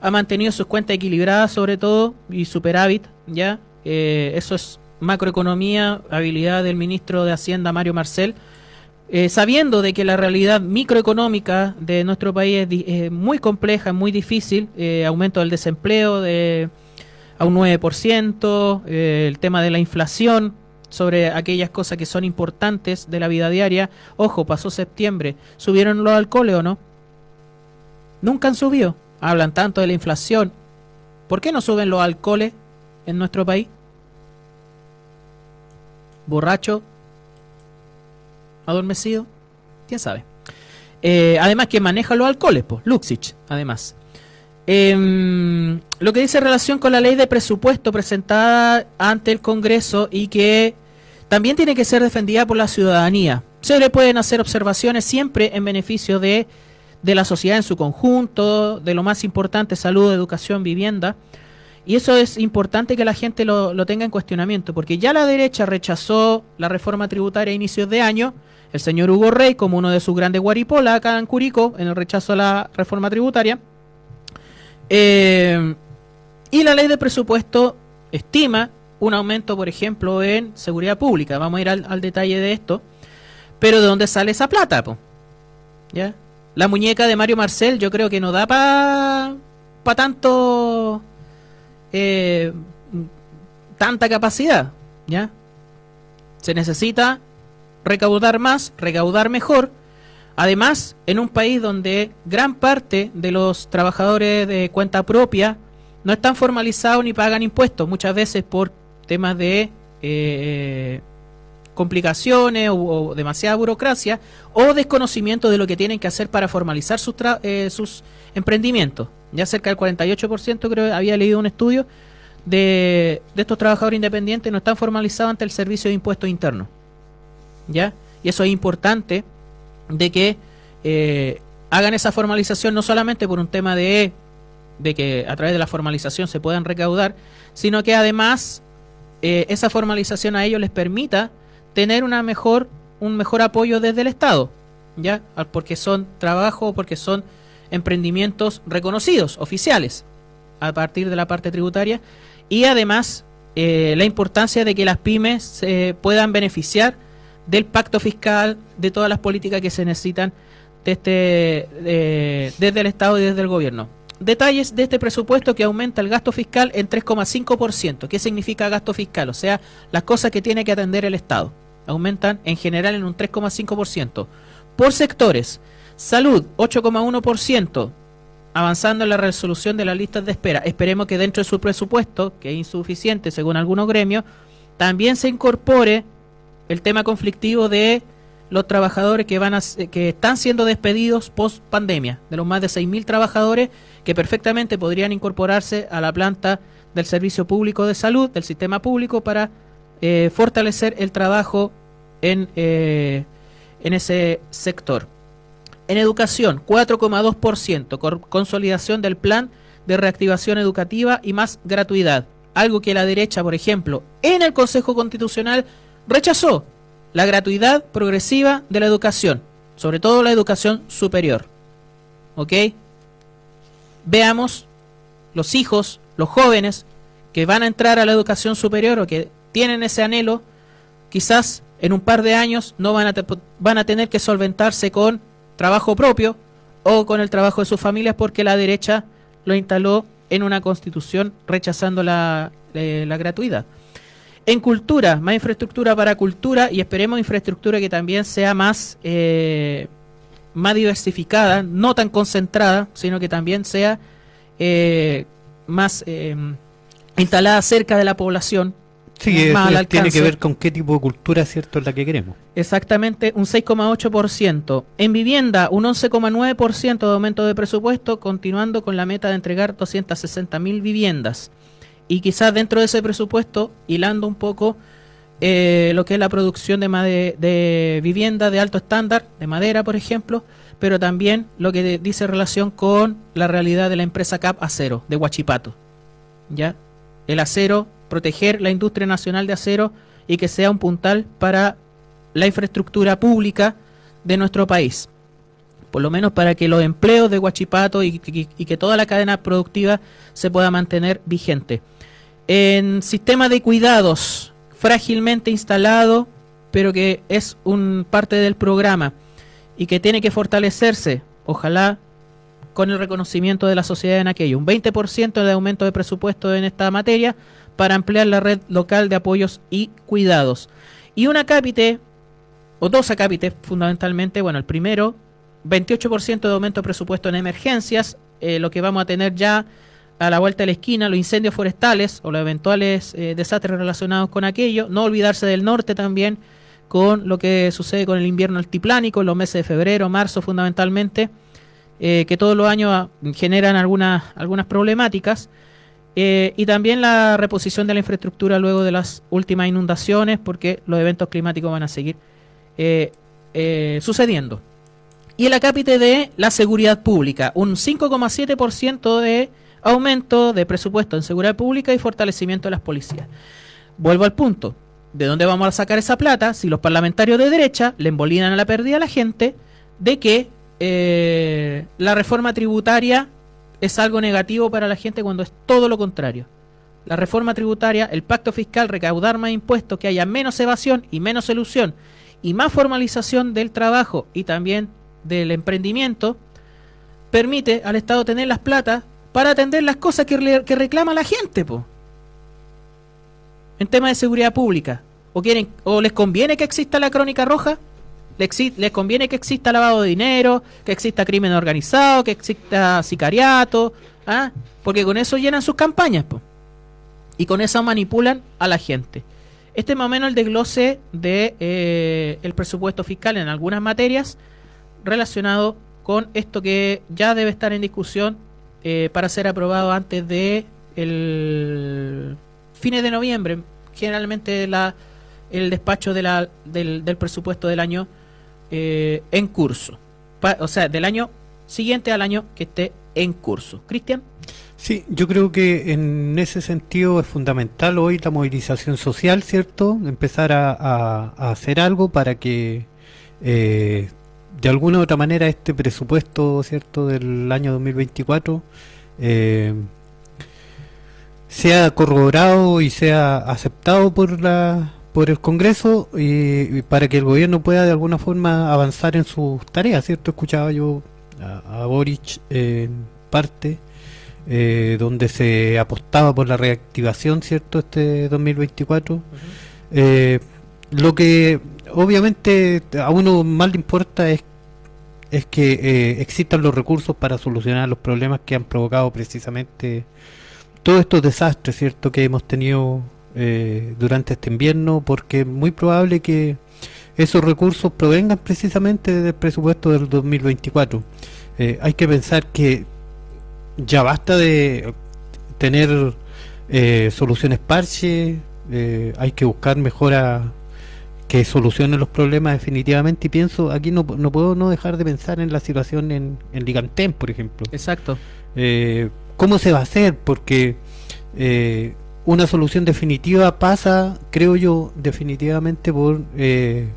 ha mantenido sus cuentas equilibradas, sobre todo, y superávit, ¿ya? Eh, eso es macroeconomía, habilidad del ministro de Hacienda, Mario Marcel. eh, sabiendo de que la realidad microeconómica de nuestro país es, muy compleja, muy difícil, aumento del desempleo de a un 9%, eh, el tema de la inflación sobre aquellas cosas que son importantes de la vida diaria. Ojo, pasó septiembre, ¿subieron los alcoholes o no? Nunca han subido. Hablan tanto de la inflación. ¿Por qué no suben los alcoholes en nuestro país? Borracho, adormecido, quién sabe. Eh, además, que maneja los alcoholes, pues, Luxich, además. Em, lo que dice relación con la ley de presupuesto presentada ante el Congreso y que también tiene que ser defendida por la ciudadanía. Se le pueden hacer observaciones siempre en beneficio de, de la sociedad en su conjunto, de lo más importante, salud, educación, vivienda. Y eso es importante que la gente lo, lo tenga en cuestionamiento, porque ya la derecha rechazó la reforma tributaria a inicios de año, el señor Hugo Rey como uno de sus grandes guaripolas acá en Curicó, en el rechazo a la reforma tributaria. Eh, y la ley de presupuesto estima un aumento, por ejemplo, en seguridad pública. Vamos a ir al, al detalle de esto. Pero ¿de dónde sale esa plata? po? ¿Ya? La muñeca de Mario Marcel yo creo que no da para pa tanto... eh, tanta capacidad. ¿Ya? Se necesita recaudar más, recaudar mejor. Además, en un país donde gran parte de los trabajadores de cuenta propia no están formalizados ni pagan impuestos, muchas veces por temas de eh, complicaciones o, demasiada burocracia o desconocimiento de lo que tienen que hacer para formalizar sus, tra- eh, sus emprendimientos. Ya cerca del 48% creo había leído un estudio de, de estos trabajadores independientes no están formalizados ante el servicio de impuestos internos. ¿Ya? Y eso es importante de que eh, hagan esa formalización no solamente por un tema de, de que a través de la formalización se puedan recaudar, sino que además eh, esa formalización a ellos les permita tener una mejor, un mejor apoyo desde el Estado, ¿ya? Porque son trabajo, porque son emprendimientos reconocidos, oficiales, a partir de la parte tributaria, y además eh, la importancia de que las pymes se puedan beneficiar del pacto fiscal, de todas las políticas que se necesitan de este, de- desde el Estado y desde el gobierno. Detalles de este presupuesto que aumenta el gasto fiscal en 3,5%. ¿Qué significa gasto fiscal? O sea, las cosas que tiene que atender el Estado. Aumentan en general en un 3,5%. Por sectores, salud 8,1%, avanzando en la resolución de las listas de espera. Esperemos que dentro de su presupuesto, que es insuficiente según algunos gremios, también se incorpore el tema conflictivo de los trabajadores que van a, que están siendo despedidos post pandemia, de los más de 6.000 trabajadores que perfectamente podrían incorporarse a la planta del Servicio Público de Salud, del sistema público, para eh, fortalecer el trabajo en, eh, en ese sector. En educación, 4,2%, cor- consolidación del plan de reactivación educativa y más gratuidad. Algo que la derecha, por ejemplo, en el Consejo Constitucional rechazó la gratuidad progresiva de la educación, sobre todo la educación superior. ¿Ok? Veamos los hijos, los jóvenes que van a entrar a la educación superior o que tienen ese anhelo, quizás en un par de años no van a, van a tener que solventarse con trabajo propio o con el trabajo de sus familias porque la derecha lo instaló en una constitución rechazando la, eh, la gratuidad. En cultura, más infraestructura para cultura y esperemos infraestructura que también sea más, eh, más diversificada, no tan concentrada, sino que también sea eh, más eh, instalada cerca de la población. Sí, eso tiene que ver con qué tipo de cultura cierto es la que queremos. Exactamente, un 6,8%. En vivienda, un 11,9% de aumento de presupuesto, continuando con la meta de entregar 260.000 viviendas. Y quizás dentro de ese presupuesto, hilando un poco eh, lo que es la producción de, de vivienda de alto estándar, de madera, por ejemplo, pero también lo que dice relación con la realidad de la empresa CAP Acero, de Huachipato. ¿Ya? El acero, proteger la industria nacional de acero y que sea un puntal para la infraestructura pública de nuestro país. Por lo menos para que los empleos de Huachipato y, y- y que toda la cadena productiva se pueda mantener vigente. En sistema de cuidados frágilmente instalado, pero que es un parte del programa y que tiene que fortalecerse, ojalá con el reconocimiento de la sociedad en aquello. Un 20% de aumento de presupuesto en esta materia para ampliar la red local de apoyos y cuidados. Y un acápite, o dos acápites fundamentalmente, bueno, el primero, 28% de aumento de presupuesto en emergencias, eh, lo que vamos a tener ya a la vuelta de la esquina, los incendios forestales o los eventuales eh, desastres relacionados con aquello, no olvidarse del norte también, con lo que sucede con el invierno altiplánico, en los meses de febrero, marzo fundamentalmente, eh, que todos los años generan algunas, problemáticas. Y también la reposición de la infraestructura luego de las últimas inundaciones, porque los eventos climáticos van a seguir sucediendo. Y el acápite de la seguridad pública, un 5,7% de aumento de presupuesto en seguridad pública y fortalecimiento de las policías. Vuelvo al punto. ¿De dónde vamos a sacar esa plata si los parlamentarios de derecha le embolinan a la pérdida a la gente de que eh, la reforma tributaria es algo negativo para la gente cuando es todo lo contrario. La reforma tributaria, el pacto fiscal, recaudar más impuestos, que haya menos evasión y menos ilusión y más formalización del trabajo y también del emprendimiento, permite al Estado tener las platas para atender las cosas que, reclama la gente. En tema de seguridad pública. ¿O, quieren, ¿O les conviene que exista la crónica roja? ¿Les, les conviene que exista lavado de dinero? ¿Que exista crimen organizado? ¿Que exista sicariato? ¿Ah? Porque con eso llenan sus campañas. Y con eso manipulan a la gente. Este es más o menos el desglose de eh, el presupuesto fiscal en algunas materias relacionado con esto que ya debe estar en discusión eh, para ser aprobado antes de el fines de noviembre, generalmente la, el despacho de la, del, del presupuesto del año eh, en curso, o sea, del año siguiente al año que esté en curso. Cristian, Sí, yo creo que en ese sentido es fundamental hoy la movilización social, ¿cierto? Empezar a, a- a hacer algo para que eh, de alguna u otra manera este presupuesto, ¿cierto?, del año 2024 eh, sea corroborado y sea aceptado por la por el Congreso y, y para que el gobierno pueda de alguna forma avanzar en sus tareas, ¿cierto? Escuchaba yo a, a Boric eh, en parte eh, donde se apostaba por la reactivación, ¿cierto? Este 2024. Eh, lo que obviamente a uno más le importa es, es que eh, existan los recursos para solucionar los problemas que han provocado precisamente todos estos desastres, ¿cierto? Que hemos tenido eh, durante este invierno, porque es muy probable que esos recursos provengan precisamente del presupuesto del 2024. Eh, hay que pensar que ya basta de tener eh, soluciones parche, eh, hay que buscar mejoras que solucionen los problemas definitivamente y pienso, aquí no, no puedo no dejar de pensar en la situación en, en Ligantén, por ejemplo. exacto. Eh, ¿Cómo se va a hacer? Porque eh, una solución definitiva pasa, creo yo, definitivamente por eh,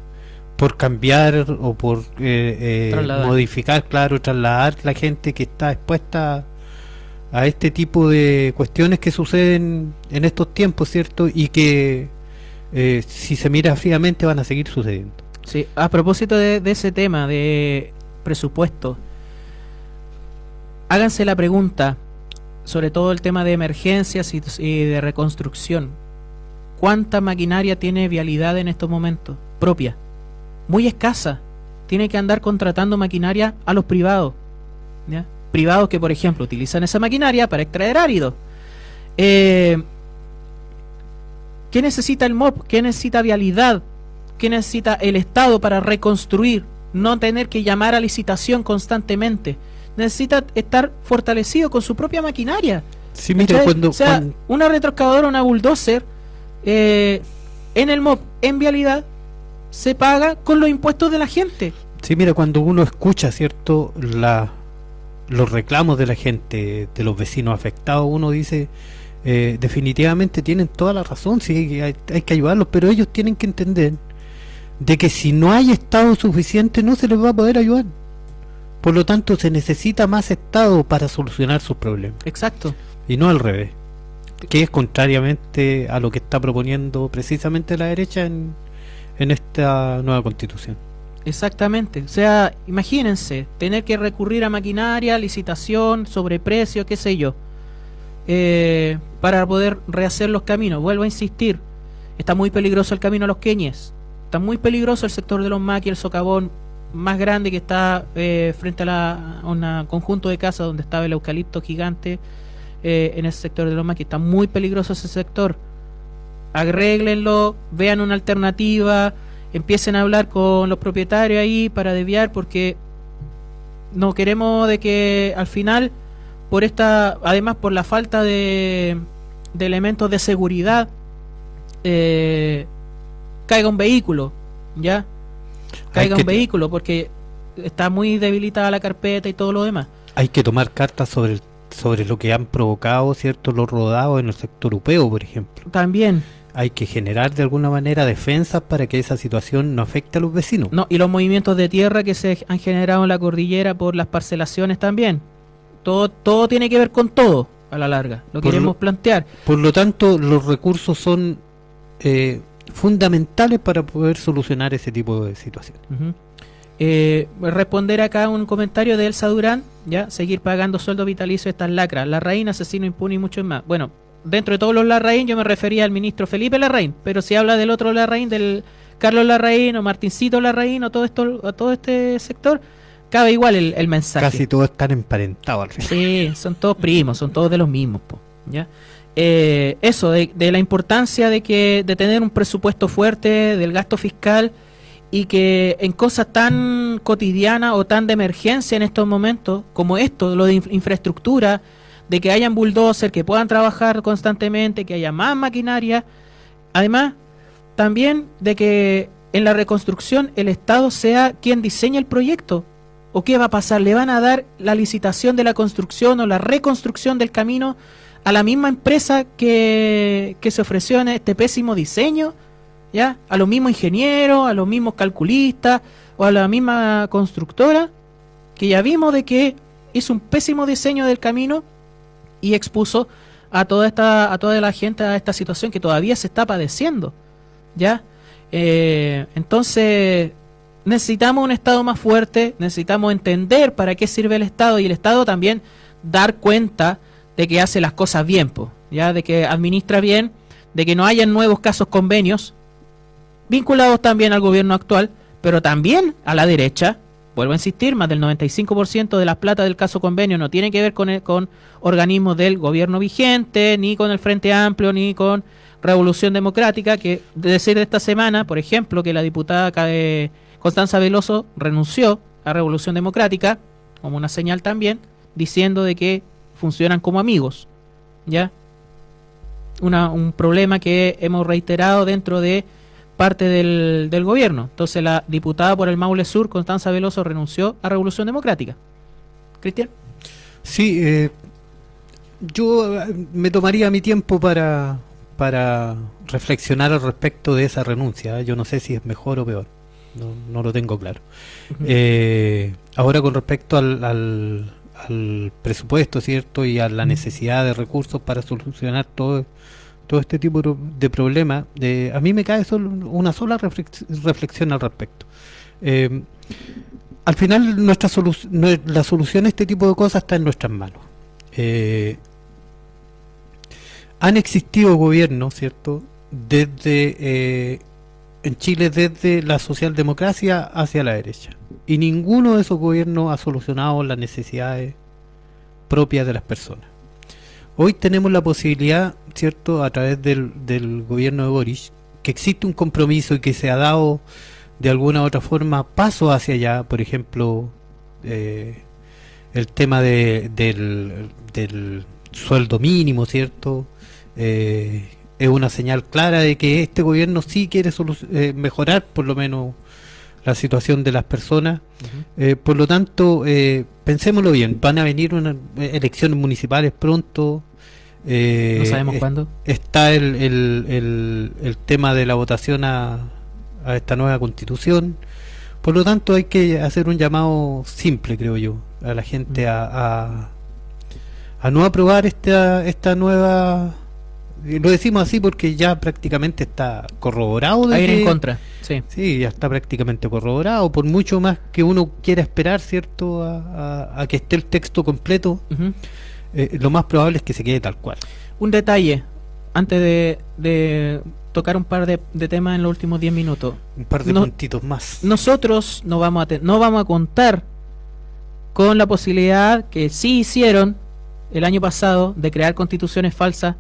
por cambiar o por eh, eh, modificar, claro, trasladar la gente que está expuesta a este tipo de cuestiones que suceden en estos tiempos, ¿cierto? Y que eh, si se mira fríamente van a seguir sucediendo. Sí, a propósito de, ese tema de presupuesto, háganse la pregunta, sobre todo el tema de emergencias y, de reconstrucción. ¿Cuánta maquinaria tiene vialidad en estos momentos? Propia. Muy escasa. Tiene que andar contratando maquinaria a los privados. Privados que, por ejemplo, utilizan esa maquinaria para extraer árido. Eh, ¿Qué necesita el MOP? ¿Qué necesita vialidad? ¿Qué necesita el Estado para reconstruir? No tener que llamar a licitación constantemente. Necesita estar fortalecido con su propia maquinaria. Sí, mira, cuando, o sea, cuando- una retroexcavadora, una bulldozer, eh, en el MOP, en vialidad, se paga con los impuestos de la gente. Sí, mira, cuando uno escucha, ¿cierto? La, los reclamos de la gente, de los vecinos afectados, uno dice, eh, definitivamente tienen toda la razón, sí, hay, hay que ayudarlos, pero ellos tienen que entender de que si no hay Estado suficiente no se les va a poder ayudar. Por lo tanto, se necesita más Estado para solucionar sus problemas, Exacto. y no al revés, que es contrariamente a lo que está proponiendo precisamente la derecha en, en esta nueva constitución. Exactamente. O sea, imagínense, tener que recurrir a maquinaria, licitación, sobreprecio, qué sé yo, eh, para poder rehacer los caminos. Vuelvo a insistir, está muy peligroso el camino a los queñes. Está muy peligroso el sector de los maquis, el socavón más grande que está eh, frente a, la, un conjunto de casas donde estaba el eucalipto gigante eh, en ese sector de los maquis. Está muy peligroso ese sector. Arréglenlo, vean una alternativa empiecen a hablar con los propietarios ahí para desviar porque no queremos de que al final por esta además por la falta de, de elementos de seguridad eh, caiga un vehículo ya caiga que un vehículo porque está muy debilitada la carpeta y todo lo demás. Hay que tomar cartas sobre el- sobre lo que han provocado cierto los rodados en el sector europeo, por ejemplo. también. Hay que generar de alguna manera defensas para que esa situación no afecte a los vecinos. no y los movimientos de tierra que se han generado en la cordillera por las parcelaciones también todo todo tiene que ver con todo a la larga lo Por queremos lo- plantear Por lo tanto, los recursos son eh, fundamentales para poder solucionar ese tipo de situaciones. Ujú. Eh, responder acá un comentario de Elsa Durán, ya, seguir pagando sueldo vitalicio a estas lacras, Larraín, asesino impune y mucho más. Bueno, dentro de todos los Larraín yo me refería al ministro Felipe Larraín, pero si habla del otro Larraín, del Carlos Larraín o Martincito Larraín o todo esto, o todo este sector, cabe igual el, el mensaje. Casi todos están emparentados al final. Sí, son todos primos, son todos de los mismos, po, ¿ya? Eh, eso, de, de la importancia de que de tener un presupuesto fuerte, del gasto fiscal y que en cosas tan cotidianas o tan de emergencia en estos momentos, como esto, lo de inf- infraestructura, de que hayan bulldozer, que puedan trabajar constantemente, que haya más maquinaria, además también de que en la reconstrucción el Estado sea quien diseñe el proyecto. ¿O qué va a pasar? ¿Le van a dar la licitación de la construcción o la reconstrucción del camino a la misma empresa que, que se ofreció en este pésimo diseño? ¿Ya? ¿A los mismos ingenieros, a los mismos calculistas o a la misma constructora? Que ya vimos de que hizo un pésimo diseño del camino y expuso a toda esta a toda la gente a esta situación que todavía se está padeciendo ya Eh, entonces necesitamos un estado más fuerte necesitamos entender para qué sirve el estado y el estado también dar cuenta de que hace las cosas bien po, ya de que administra bien de que no hayan nuevos casos convenios vinculados también al gobierno actual pero también a la derecha vuelvo a insistir, más del 95% de las plata del caso convenio no tiene que ver con, con organismos del gobierno vigente, ni con el Frente Amplio, ni con Revolución Democrática, que de decir de esta semana, por ejemplo, que la diputada ca- eh, Constanza Veloso renunció a Revolución Democrática, como una señal también, diciendo de que funcionan como amigos, ¿ya? Una, un problema que hemos reiterado dentro de parte del, gobierno. Entonces la diputada por el Maule Sur, Constanza Veloso, renunció a Revolución Democrática. Cristian. Sí, eh, yo eh, me tomaría mi tiempo para, para reflexionar al respecto de esa renuncia. Yo no sé si es mejor o peor. No, no lo tengo claro. Eh, ahora con respecto al, al, al presupuesto, ¿cierto? Y a la necesidad de recursos para solucionar todo, todo este tipo de- problemas, eh, a mí me cae solo una sola reflex- reflexión al respecto. Eh, al final nuestra solu- la solución a este tipo de cosas está en nuestras manos. Eh, han existido gobiernos, ¿cierto? Desde eh, en Chile desde la socialdemocracia hacia la derecha. Y ninguno de esos gobiernos ha solucionado las necesidades propias de las personas. Hoy tenemos la posibilidad, ¿cierto?, a través del, gobierno de Boris, que existe un compromiso y que se ha dado de alguna u otra forma paso hacia allá, por ejemplo, eh, el tema de, del, del sueldo mínimo, ¿cierto? Eh, es una señal clara de que este gobierno sí quiere eh, mejorar por lo menos la situación de las personas. Eh, por lo tanto, eh, pensémoslo bien, van a venir unas eh, elecciones municipales pronto. eh, No sabemos es- cuándo. Está el, el, el, el tema de la votación a, a esta nueva constitución. Por lo tanto, hay que hacer un llamado simple, creo yo, a la gente a, a, a no aprobar esta, esta nueva... y Lo decimos así porque ya prácticamente está corroborado de A ir en que- contra. Sí. Sí, ya está prácticamente corroborado, por mucho más que uno quiera esperar, ¿cierto?, a, a- a que esté el texto completo, eh, lo más probable es que se quede tal cual. Un detalle, antes de, de tocar un par de, de temas en los últimos 10 minutos. Un par de No- puntitos más. Nosotros no vamos, a te- no vamos a contar con la posibilidad que sí hicieron el año pasado de crear constituciones falsas,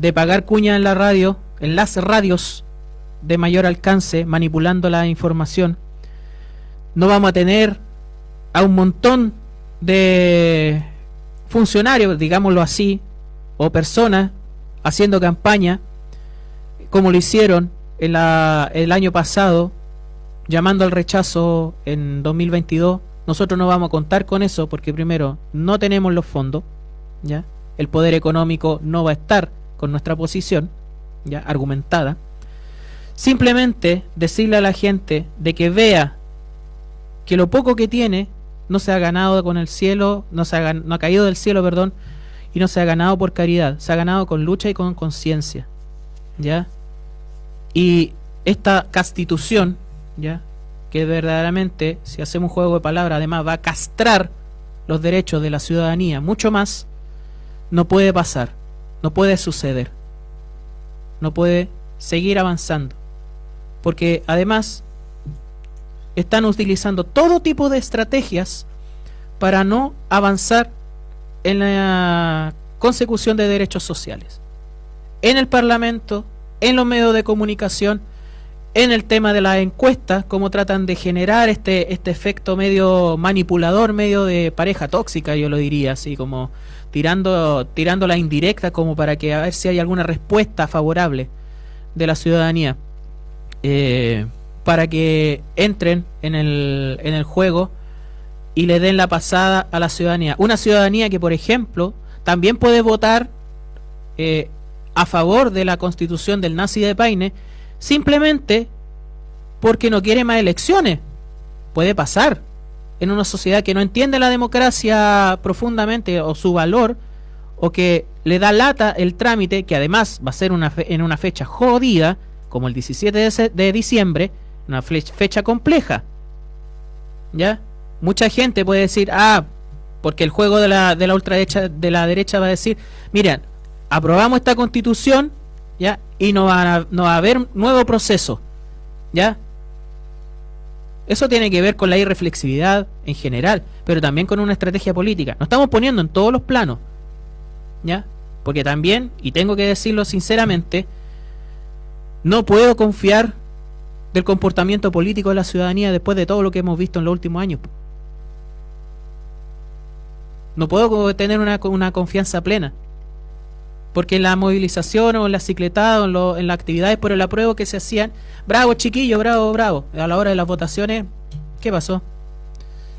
de pagar cuña en la radio, en las radios de mayor alcance, manipulando la información. No vamos a tener a un montón de funcionarios, digámoslo así, o personas haciendo campaña, como lo hicieron el año pasado, llamando al rechazo en 2022. Nosotros no vamos a contar con eso porque primero no tenemos los fondos, ya. El poder económico no va a estar con nuestra posición, ya argumentada. Simplemente decirle a la gente de que vea que lo poco que tiene no se ha ganado con el cielo, no se ha, no ha caído del cielo, perdón, y no se ha ganado por caridad, se ha ganado con lucha y con conciencia, ¿ya? Y esta constitución, ¿ya? Que verdaderamente, si hacemos un juego de palabras, además va a castrar los derechos de la ciudadanía mucho más, no puede pasar, no puede suceder, no puede seguir avanzando. Porque además están utilizando todo tipo de estrategias para no avanzar en la consecución de derechos sociales. En el Parlamento, en los medios de comunicación, en el tema de las encuestas, cómo tratan de generar este, este efecto medio manipulador, medio de pareja tóxica, yo lo diría, así como tirando, tirando la indirecta como para que a ver si hay alguna respuesta favorable de la ciudadanía. eh, para que entren en el, en el juego y le den la pasada a la ciudadanía. Una ciudadanía que, por ejemplo, también puede votar eh, a favor de la constitución del nazi de Paine simplemente porque no quiere más elecciones. Puede pasar en una sociedad que no entiende la democracia profundamente o su valor o que le da lata el trámite, que además va a ser una en una fecha jodida, como el 17 de, diciembre, una fecha compleja. ¿Ya? Mucha gente puede decir, ah, porque el juego de la, de la ultraderecha de la derecha va a decir, miren, aprobamos esta constitución, ¿ya? Y no va a, no va a haber nuevo proceso, ¿ya? Eso tiene que ver con la irreflexividad en general, pero también con una estrategia política. Nos estamos poniendo en todos los planos, ¿ya? Porque también, y tengo que decirlo sinceramente, no puedo confiar del comportamiento político de la ciudadanía después de todo lo que hemos visto en los últimos años. No puedo tener una, una confianza plena. Porque en la movilización o en la cicletada o en, lo- en las actividades por el apruebo que se hacían, bravo chiquillo, bravo, bravo. A la hora de las votaciones, ¿qué pasó?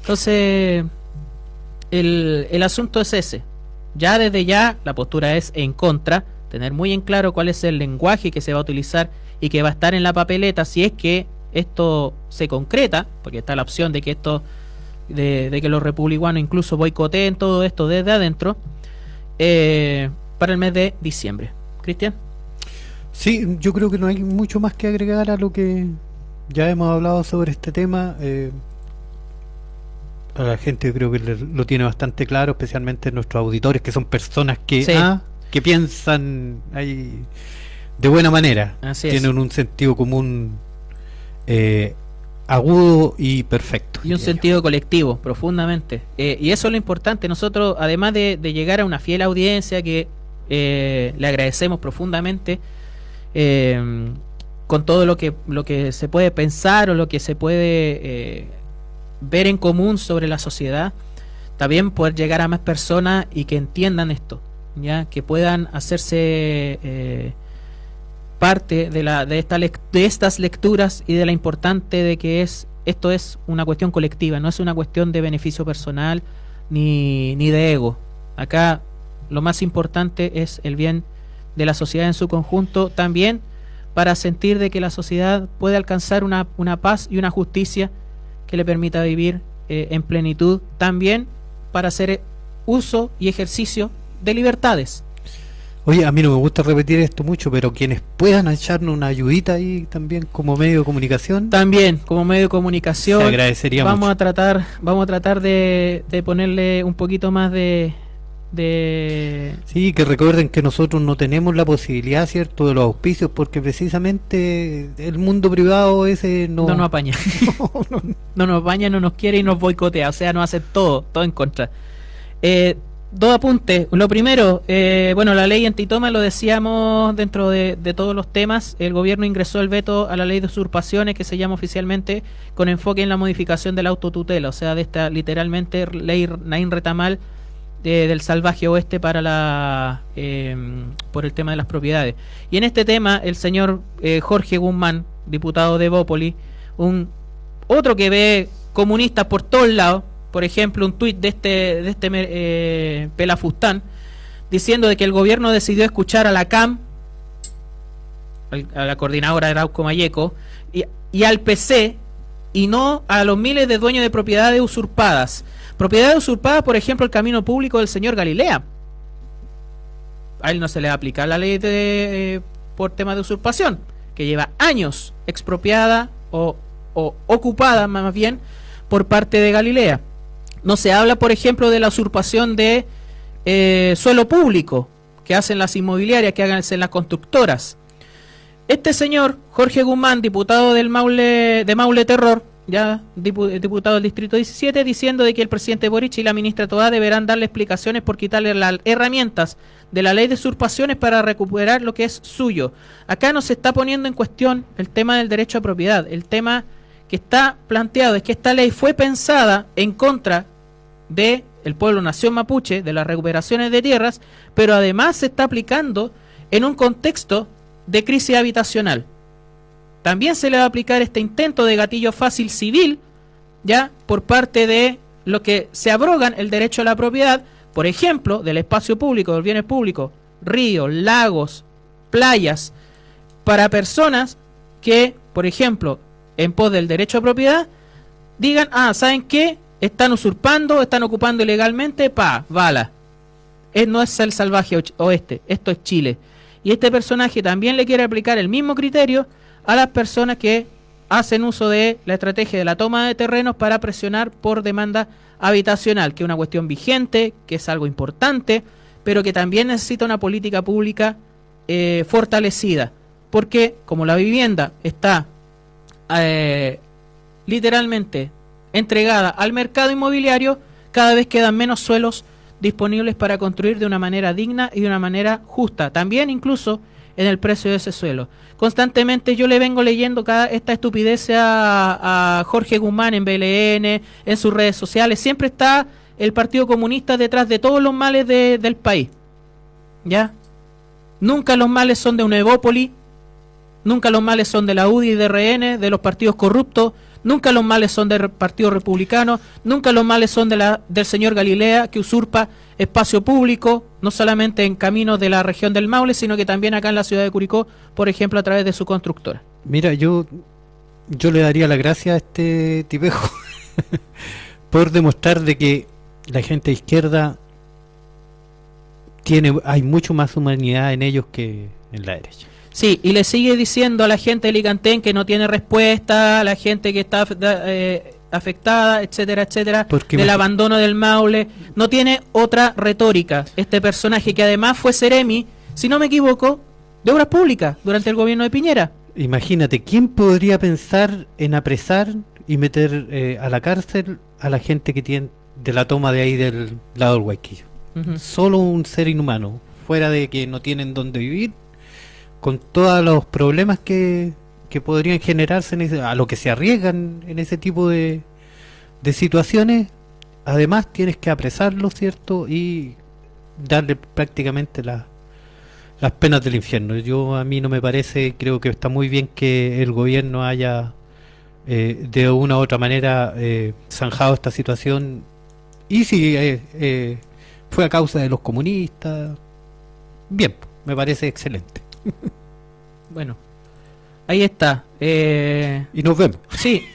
Entonces, el, el asunto es ese. Ya desde ya la postura es en contra, tener muy en claro cuál es el lenguaje que se va a utilizar y que va a estar en la papeleta si es que esto se concreta, porque está la opción de que esto, de, de que los republicanos incluso boicoteen todo esto desde adentro, eh, para el mes de diciembre. Cristian. Sí, yo creo que no hay mucho más que agregar a lo que ya hemos hablado sobre este tema. eh, a la gente yo creo que le- lo tiene bastante claro, especialmente nuestros auditores, que son personas que, Sí. ah, que piensan ahí de buena manera. Así es. Tienen un sentido común eh, agudo y perfecto. Y un yo. sentido colectivo, profundamente. Eh, y eso es lo importante. Nosotros, además de, de llegar a una fiel audiencia que eh, le agradecemos profundamente, eh, con todo lo que, lo que se puede pensar o lo que se puede eh, ver en común sobre la sociedad, también poder llegar a más personas y que entiendan esto, ya que puedan hacerse parte de la de esta de estas lecturas y de la importante de que es esto es una cuestión colectiva, no es una cuestión de beneficio personal ni, ni de ego. Acá lo más importante es el bien de la sociedad en su conjunto, también para sentir de que la sociedad puede alcanzar una, una paz y una justicia que le permita vivir eh, en plenitud, también para hacer uso y ejercicio de libertades. Oye, a mí no me gusta repetir esto mucho, pero quienes puedan echarnos una ayudita ahí también como medio de comunicación, También, como medio de comunicación, se agradecería vamos mucho. a tratar, vamos a tratar de, de ponerle un poquito más de, de Sí, que recuerden que nosotros no tenemos la posibilidad, ¿cierto?, de los auspicios, porque precisamente el mundo privado ese no... no nos apaña. no nos baña, no nos quiere y nos boicotea. O sea, nos hace todo, todo en contra. Eh, dos apuntes. Lo primero, eh, bueno, la ley antitoma, lo decíamos dentro de, de todos los temas. El gobierno ingresó el veto a la ley de usurpaciones, que se llama oficialmente, con enfoque en la modificación de la autotutela. O sea, de esta literalmente ley Nain Retamal de- del salvaje oeste para la eh, por el tema de las propiedades. Y en este tema, el señor eh, Jorge Guzmán, diputado de Bópoli, un otro que ve comunistas por todos lados, por ejemplo, un tuit de este, de este eh, Pelafustán, diciendo de que el gobierno decidió escuchar a la CAM, a la coordinadora de Arauco Mayeco, y, y al PC, y no a los miles de dueños de propiedades usurpadas. Propiedades usurpadas, por ejemplo, el camino público del señor Galilea. A él no se le va a aplicar la ley de, eh, por tema de usurpación, que lleva años expropiada o, ocupada más bien por parte de Galilea. No se habla, por ejemplo, de la usurpación de eh, suelo público que hacen las inmobiliarias, que hacen las constructoras. Este señor, Jorge Guzmán, diputado del Maule, de Maule Terror, ya dipu- diputado del Distrito 17, diciendo de que el presidente Boric y la ministra Toá deberán darle explicaciones por quitarle las herramientas de la ley de usurpaciones para recuperar lo que es suyo. Acá no se está poniendo en cuestión el tema del derecho a propiedad. El tema que está planteado es que esta ley fue pensada en contra de el pueblo nación mapuche, de las recuperaciones de tierras, pero además se está aplicando en un contexto de crisis habitacional. También se le va a aplicar este intento de gatillo fácil civil, ya por parte de lo que se abrogan el derecho a la propiedad, por ejemplo, del espacio público, del bienes públicos, ríos, lagos, playas, para personas que, por ejemplo, en pos del derecho a propiedad, digan, ah, ¿saben qué? Están usurpando, están ocupando ilegalmente, pa, bala. Eh, no es el salvaje oeste, esto es Chile. Y este personaje también le quiere aplicar el mismo criterio a las personas que hacen uso de la estrategia de la toma de terrenos para presionar por demanda habitacional, que es una cuestión vigente, que es algo importante, pero que también necesita una política pública eh, fortalecida. Porque como la vivienda está eh, literalmente entregada al mercado inmobiliario, cada vez quedan menos suelos disponibles para construir de una manera digna y de una manera justa. También incluso en el precio de ese suelo. Constantemente yo le vengo leyendo cada esta estupidez a, a Jorge Guzmán en BLN, en sus redes sociales. Siempre está el Partido Comunista detrás de todos los males de- del país. ¿Ya? Nunca los males son de Unevópoli, nunca los males son de la UDI y de RN, de los partidos corruptos, nunca los males son del Partido Republicano, nunca los males son de la, del señor Galilea que usurpa espacio público, no solamente en caminos de la región del Maule, sino que también acá en la ciudad de Curicó, por ejemplo, a través de su constructora. Mira, yo, yo le daría la gracia a este tipejo por demostrar de que la gente izquierda tiene, hay mucho más humanidad en ellos que en la derecha. Sí, y le sigue diciendo a la gente de Licantén que no tiene respuesta, a la gente que está eh, afectada, etcétera, etcétera, Porque del abandono del Maule. No tiene otra retórica. Este personaje que además fue Seremi, si no me equivoco, de obras públicas durante el gobierno de Piñera. Imagínate, ¿quién podría pensar en apresar y meter eh, a la cárcel a la gente que tiene de la toma de ahí del lado del Guayquillo? Solo un ser inhumano, fuera de que no tienen dónde vivir, con todos los problemas que, que podrían generarse en ese- a lo que se arriesgan en ese tipo de, de situaciones. Además, tienes que apresarlo, ¿cierto? Y darle prácticamente la- las penas del infierno. Yo a mí no me parece, creo que está muy bien que el gobierno haya eh, de una u otra manera eh, zanjado esta situación. Y si eh, eh, fue a causa de los comunistas, bien, me parece excelente. Bueno, ahí está. Eh, Y nos vemos. Sí,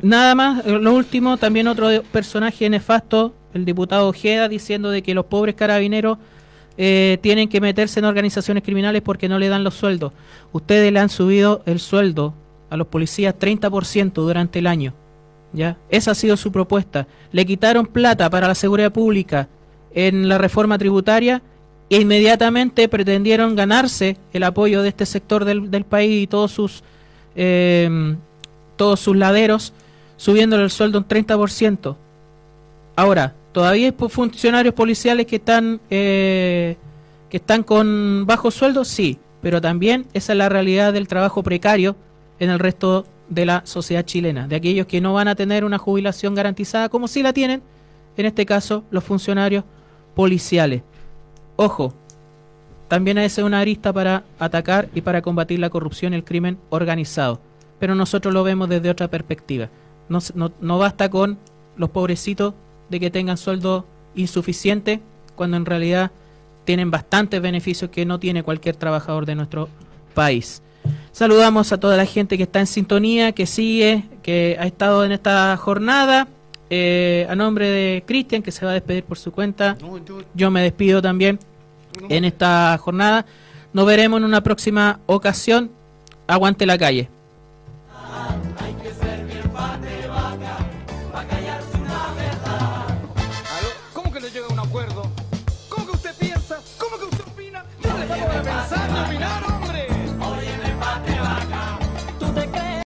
nada más, eh, lo último, también otro personaje nefasto, el diputado Ojeda, diciendo de que los pobres carabineros eh, tienen que meterse en organizaciones criminales porque no le dan los sueldos. Ustedes le han subido el sueldo a los policías 30% durante el año. ¿ya? Esa ha sido su propuesta. Le quitaron plata para la seguridad pública en la reforma tributaria e inmediatamente pretendieron ganarse el apoyo de este sector del, país y todos sus, eh, todos sus laderos, subiéndole el sueldo un 30%. Ahora, todavía hay funcionarios policiales que están, eh, que están con bajos sueldos, sí, pero también esa es la realidad del trabajo precario en el resto de la sociedad chilena, de aquellos que no van a tener una jubilación garantizada como sí la tienen, en este caso los funcionarios policiales. Ojo, también esa es una arista para atacar y para combatir la corrupción y el crimen organizado. Pero nosotros lo vemos desde otra perspectiva. No, no, no basta con los pobrecitos de que tengan sueldo insuficiente cuando en realidad tienen bastantes beneficios que no tiene cualquier trabajador de nuestro país. Saludamos a toda la gente que está en sintonía, que sigue, que ha estado en esta jornada. Eh, a nombre de Cristian, que se va a despedir por su cuenta, yo me despido también en esta jornada. Nos veremos en una próxima ocasión. Aguante la calle.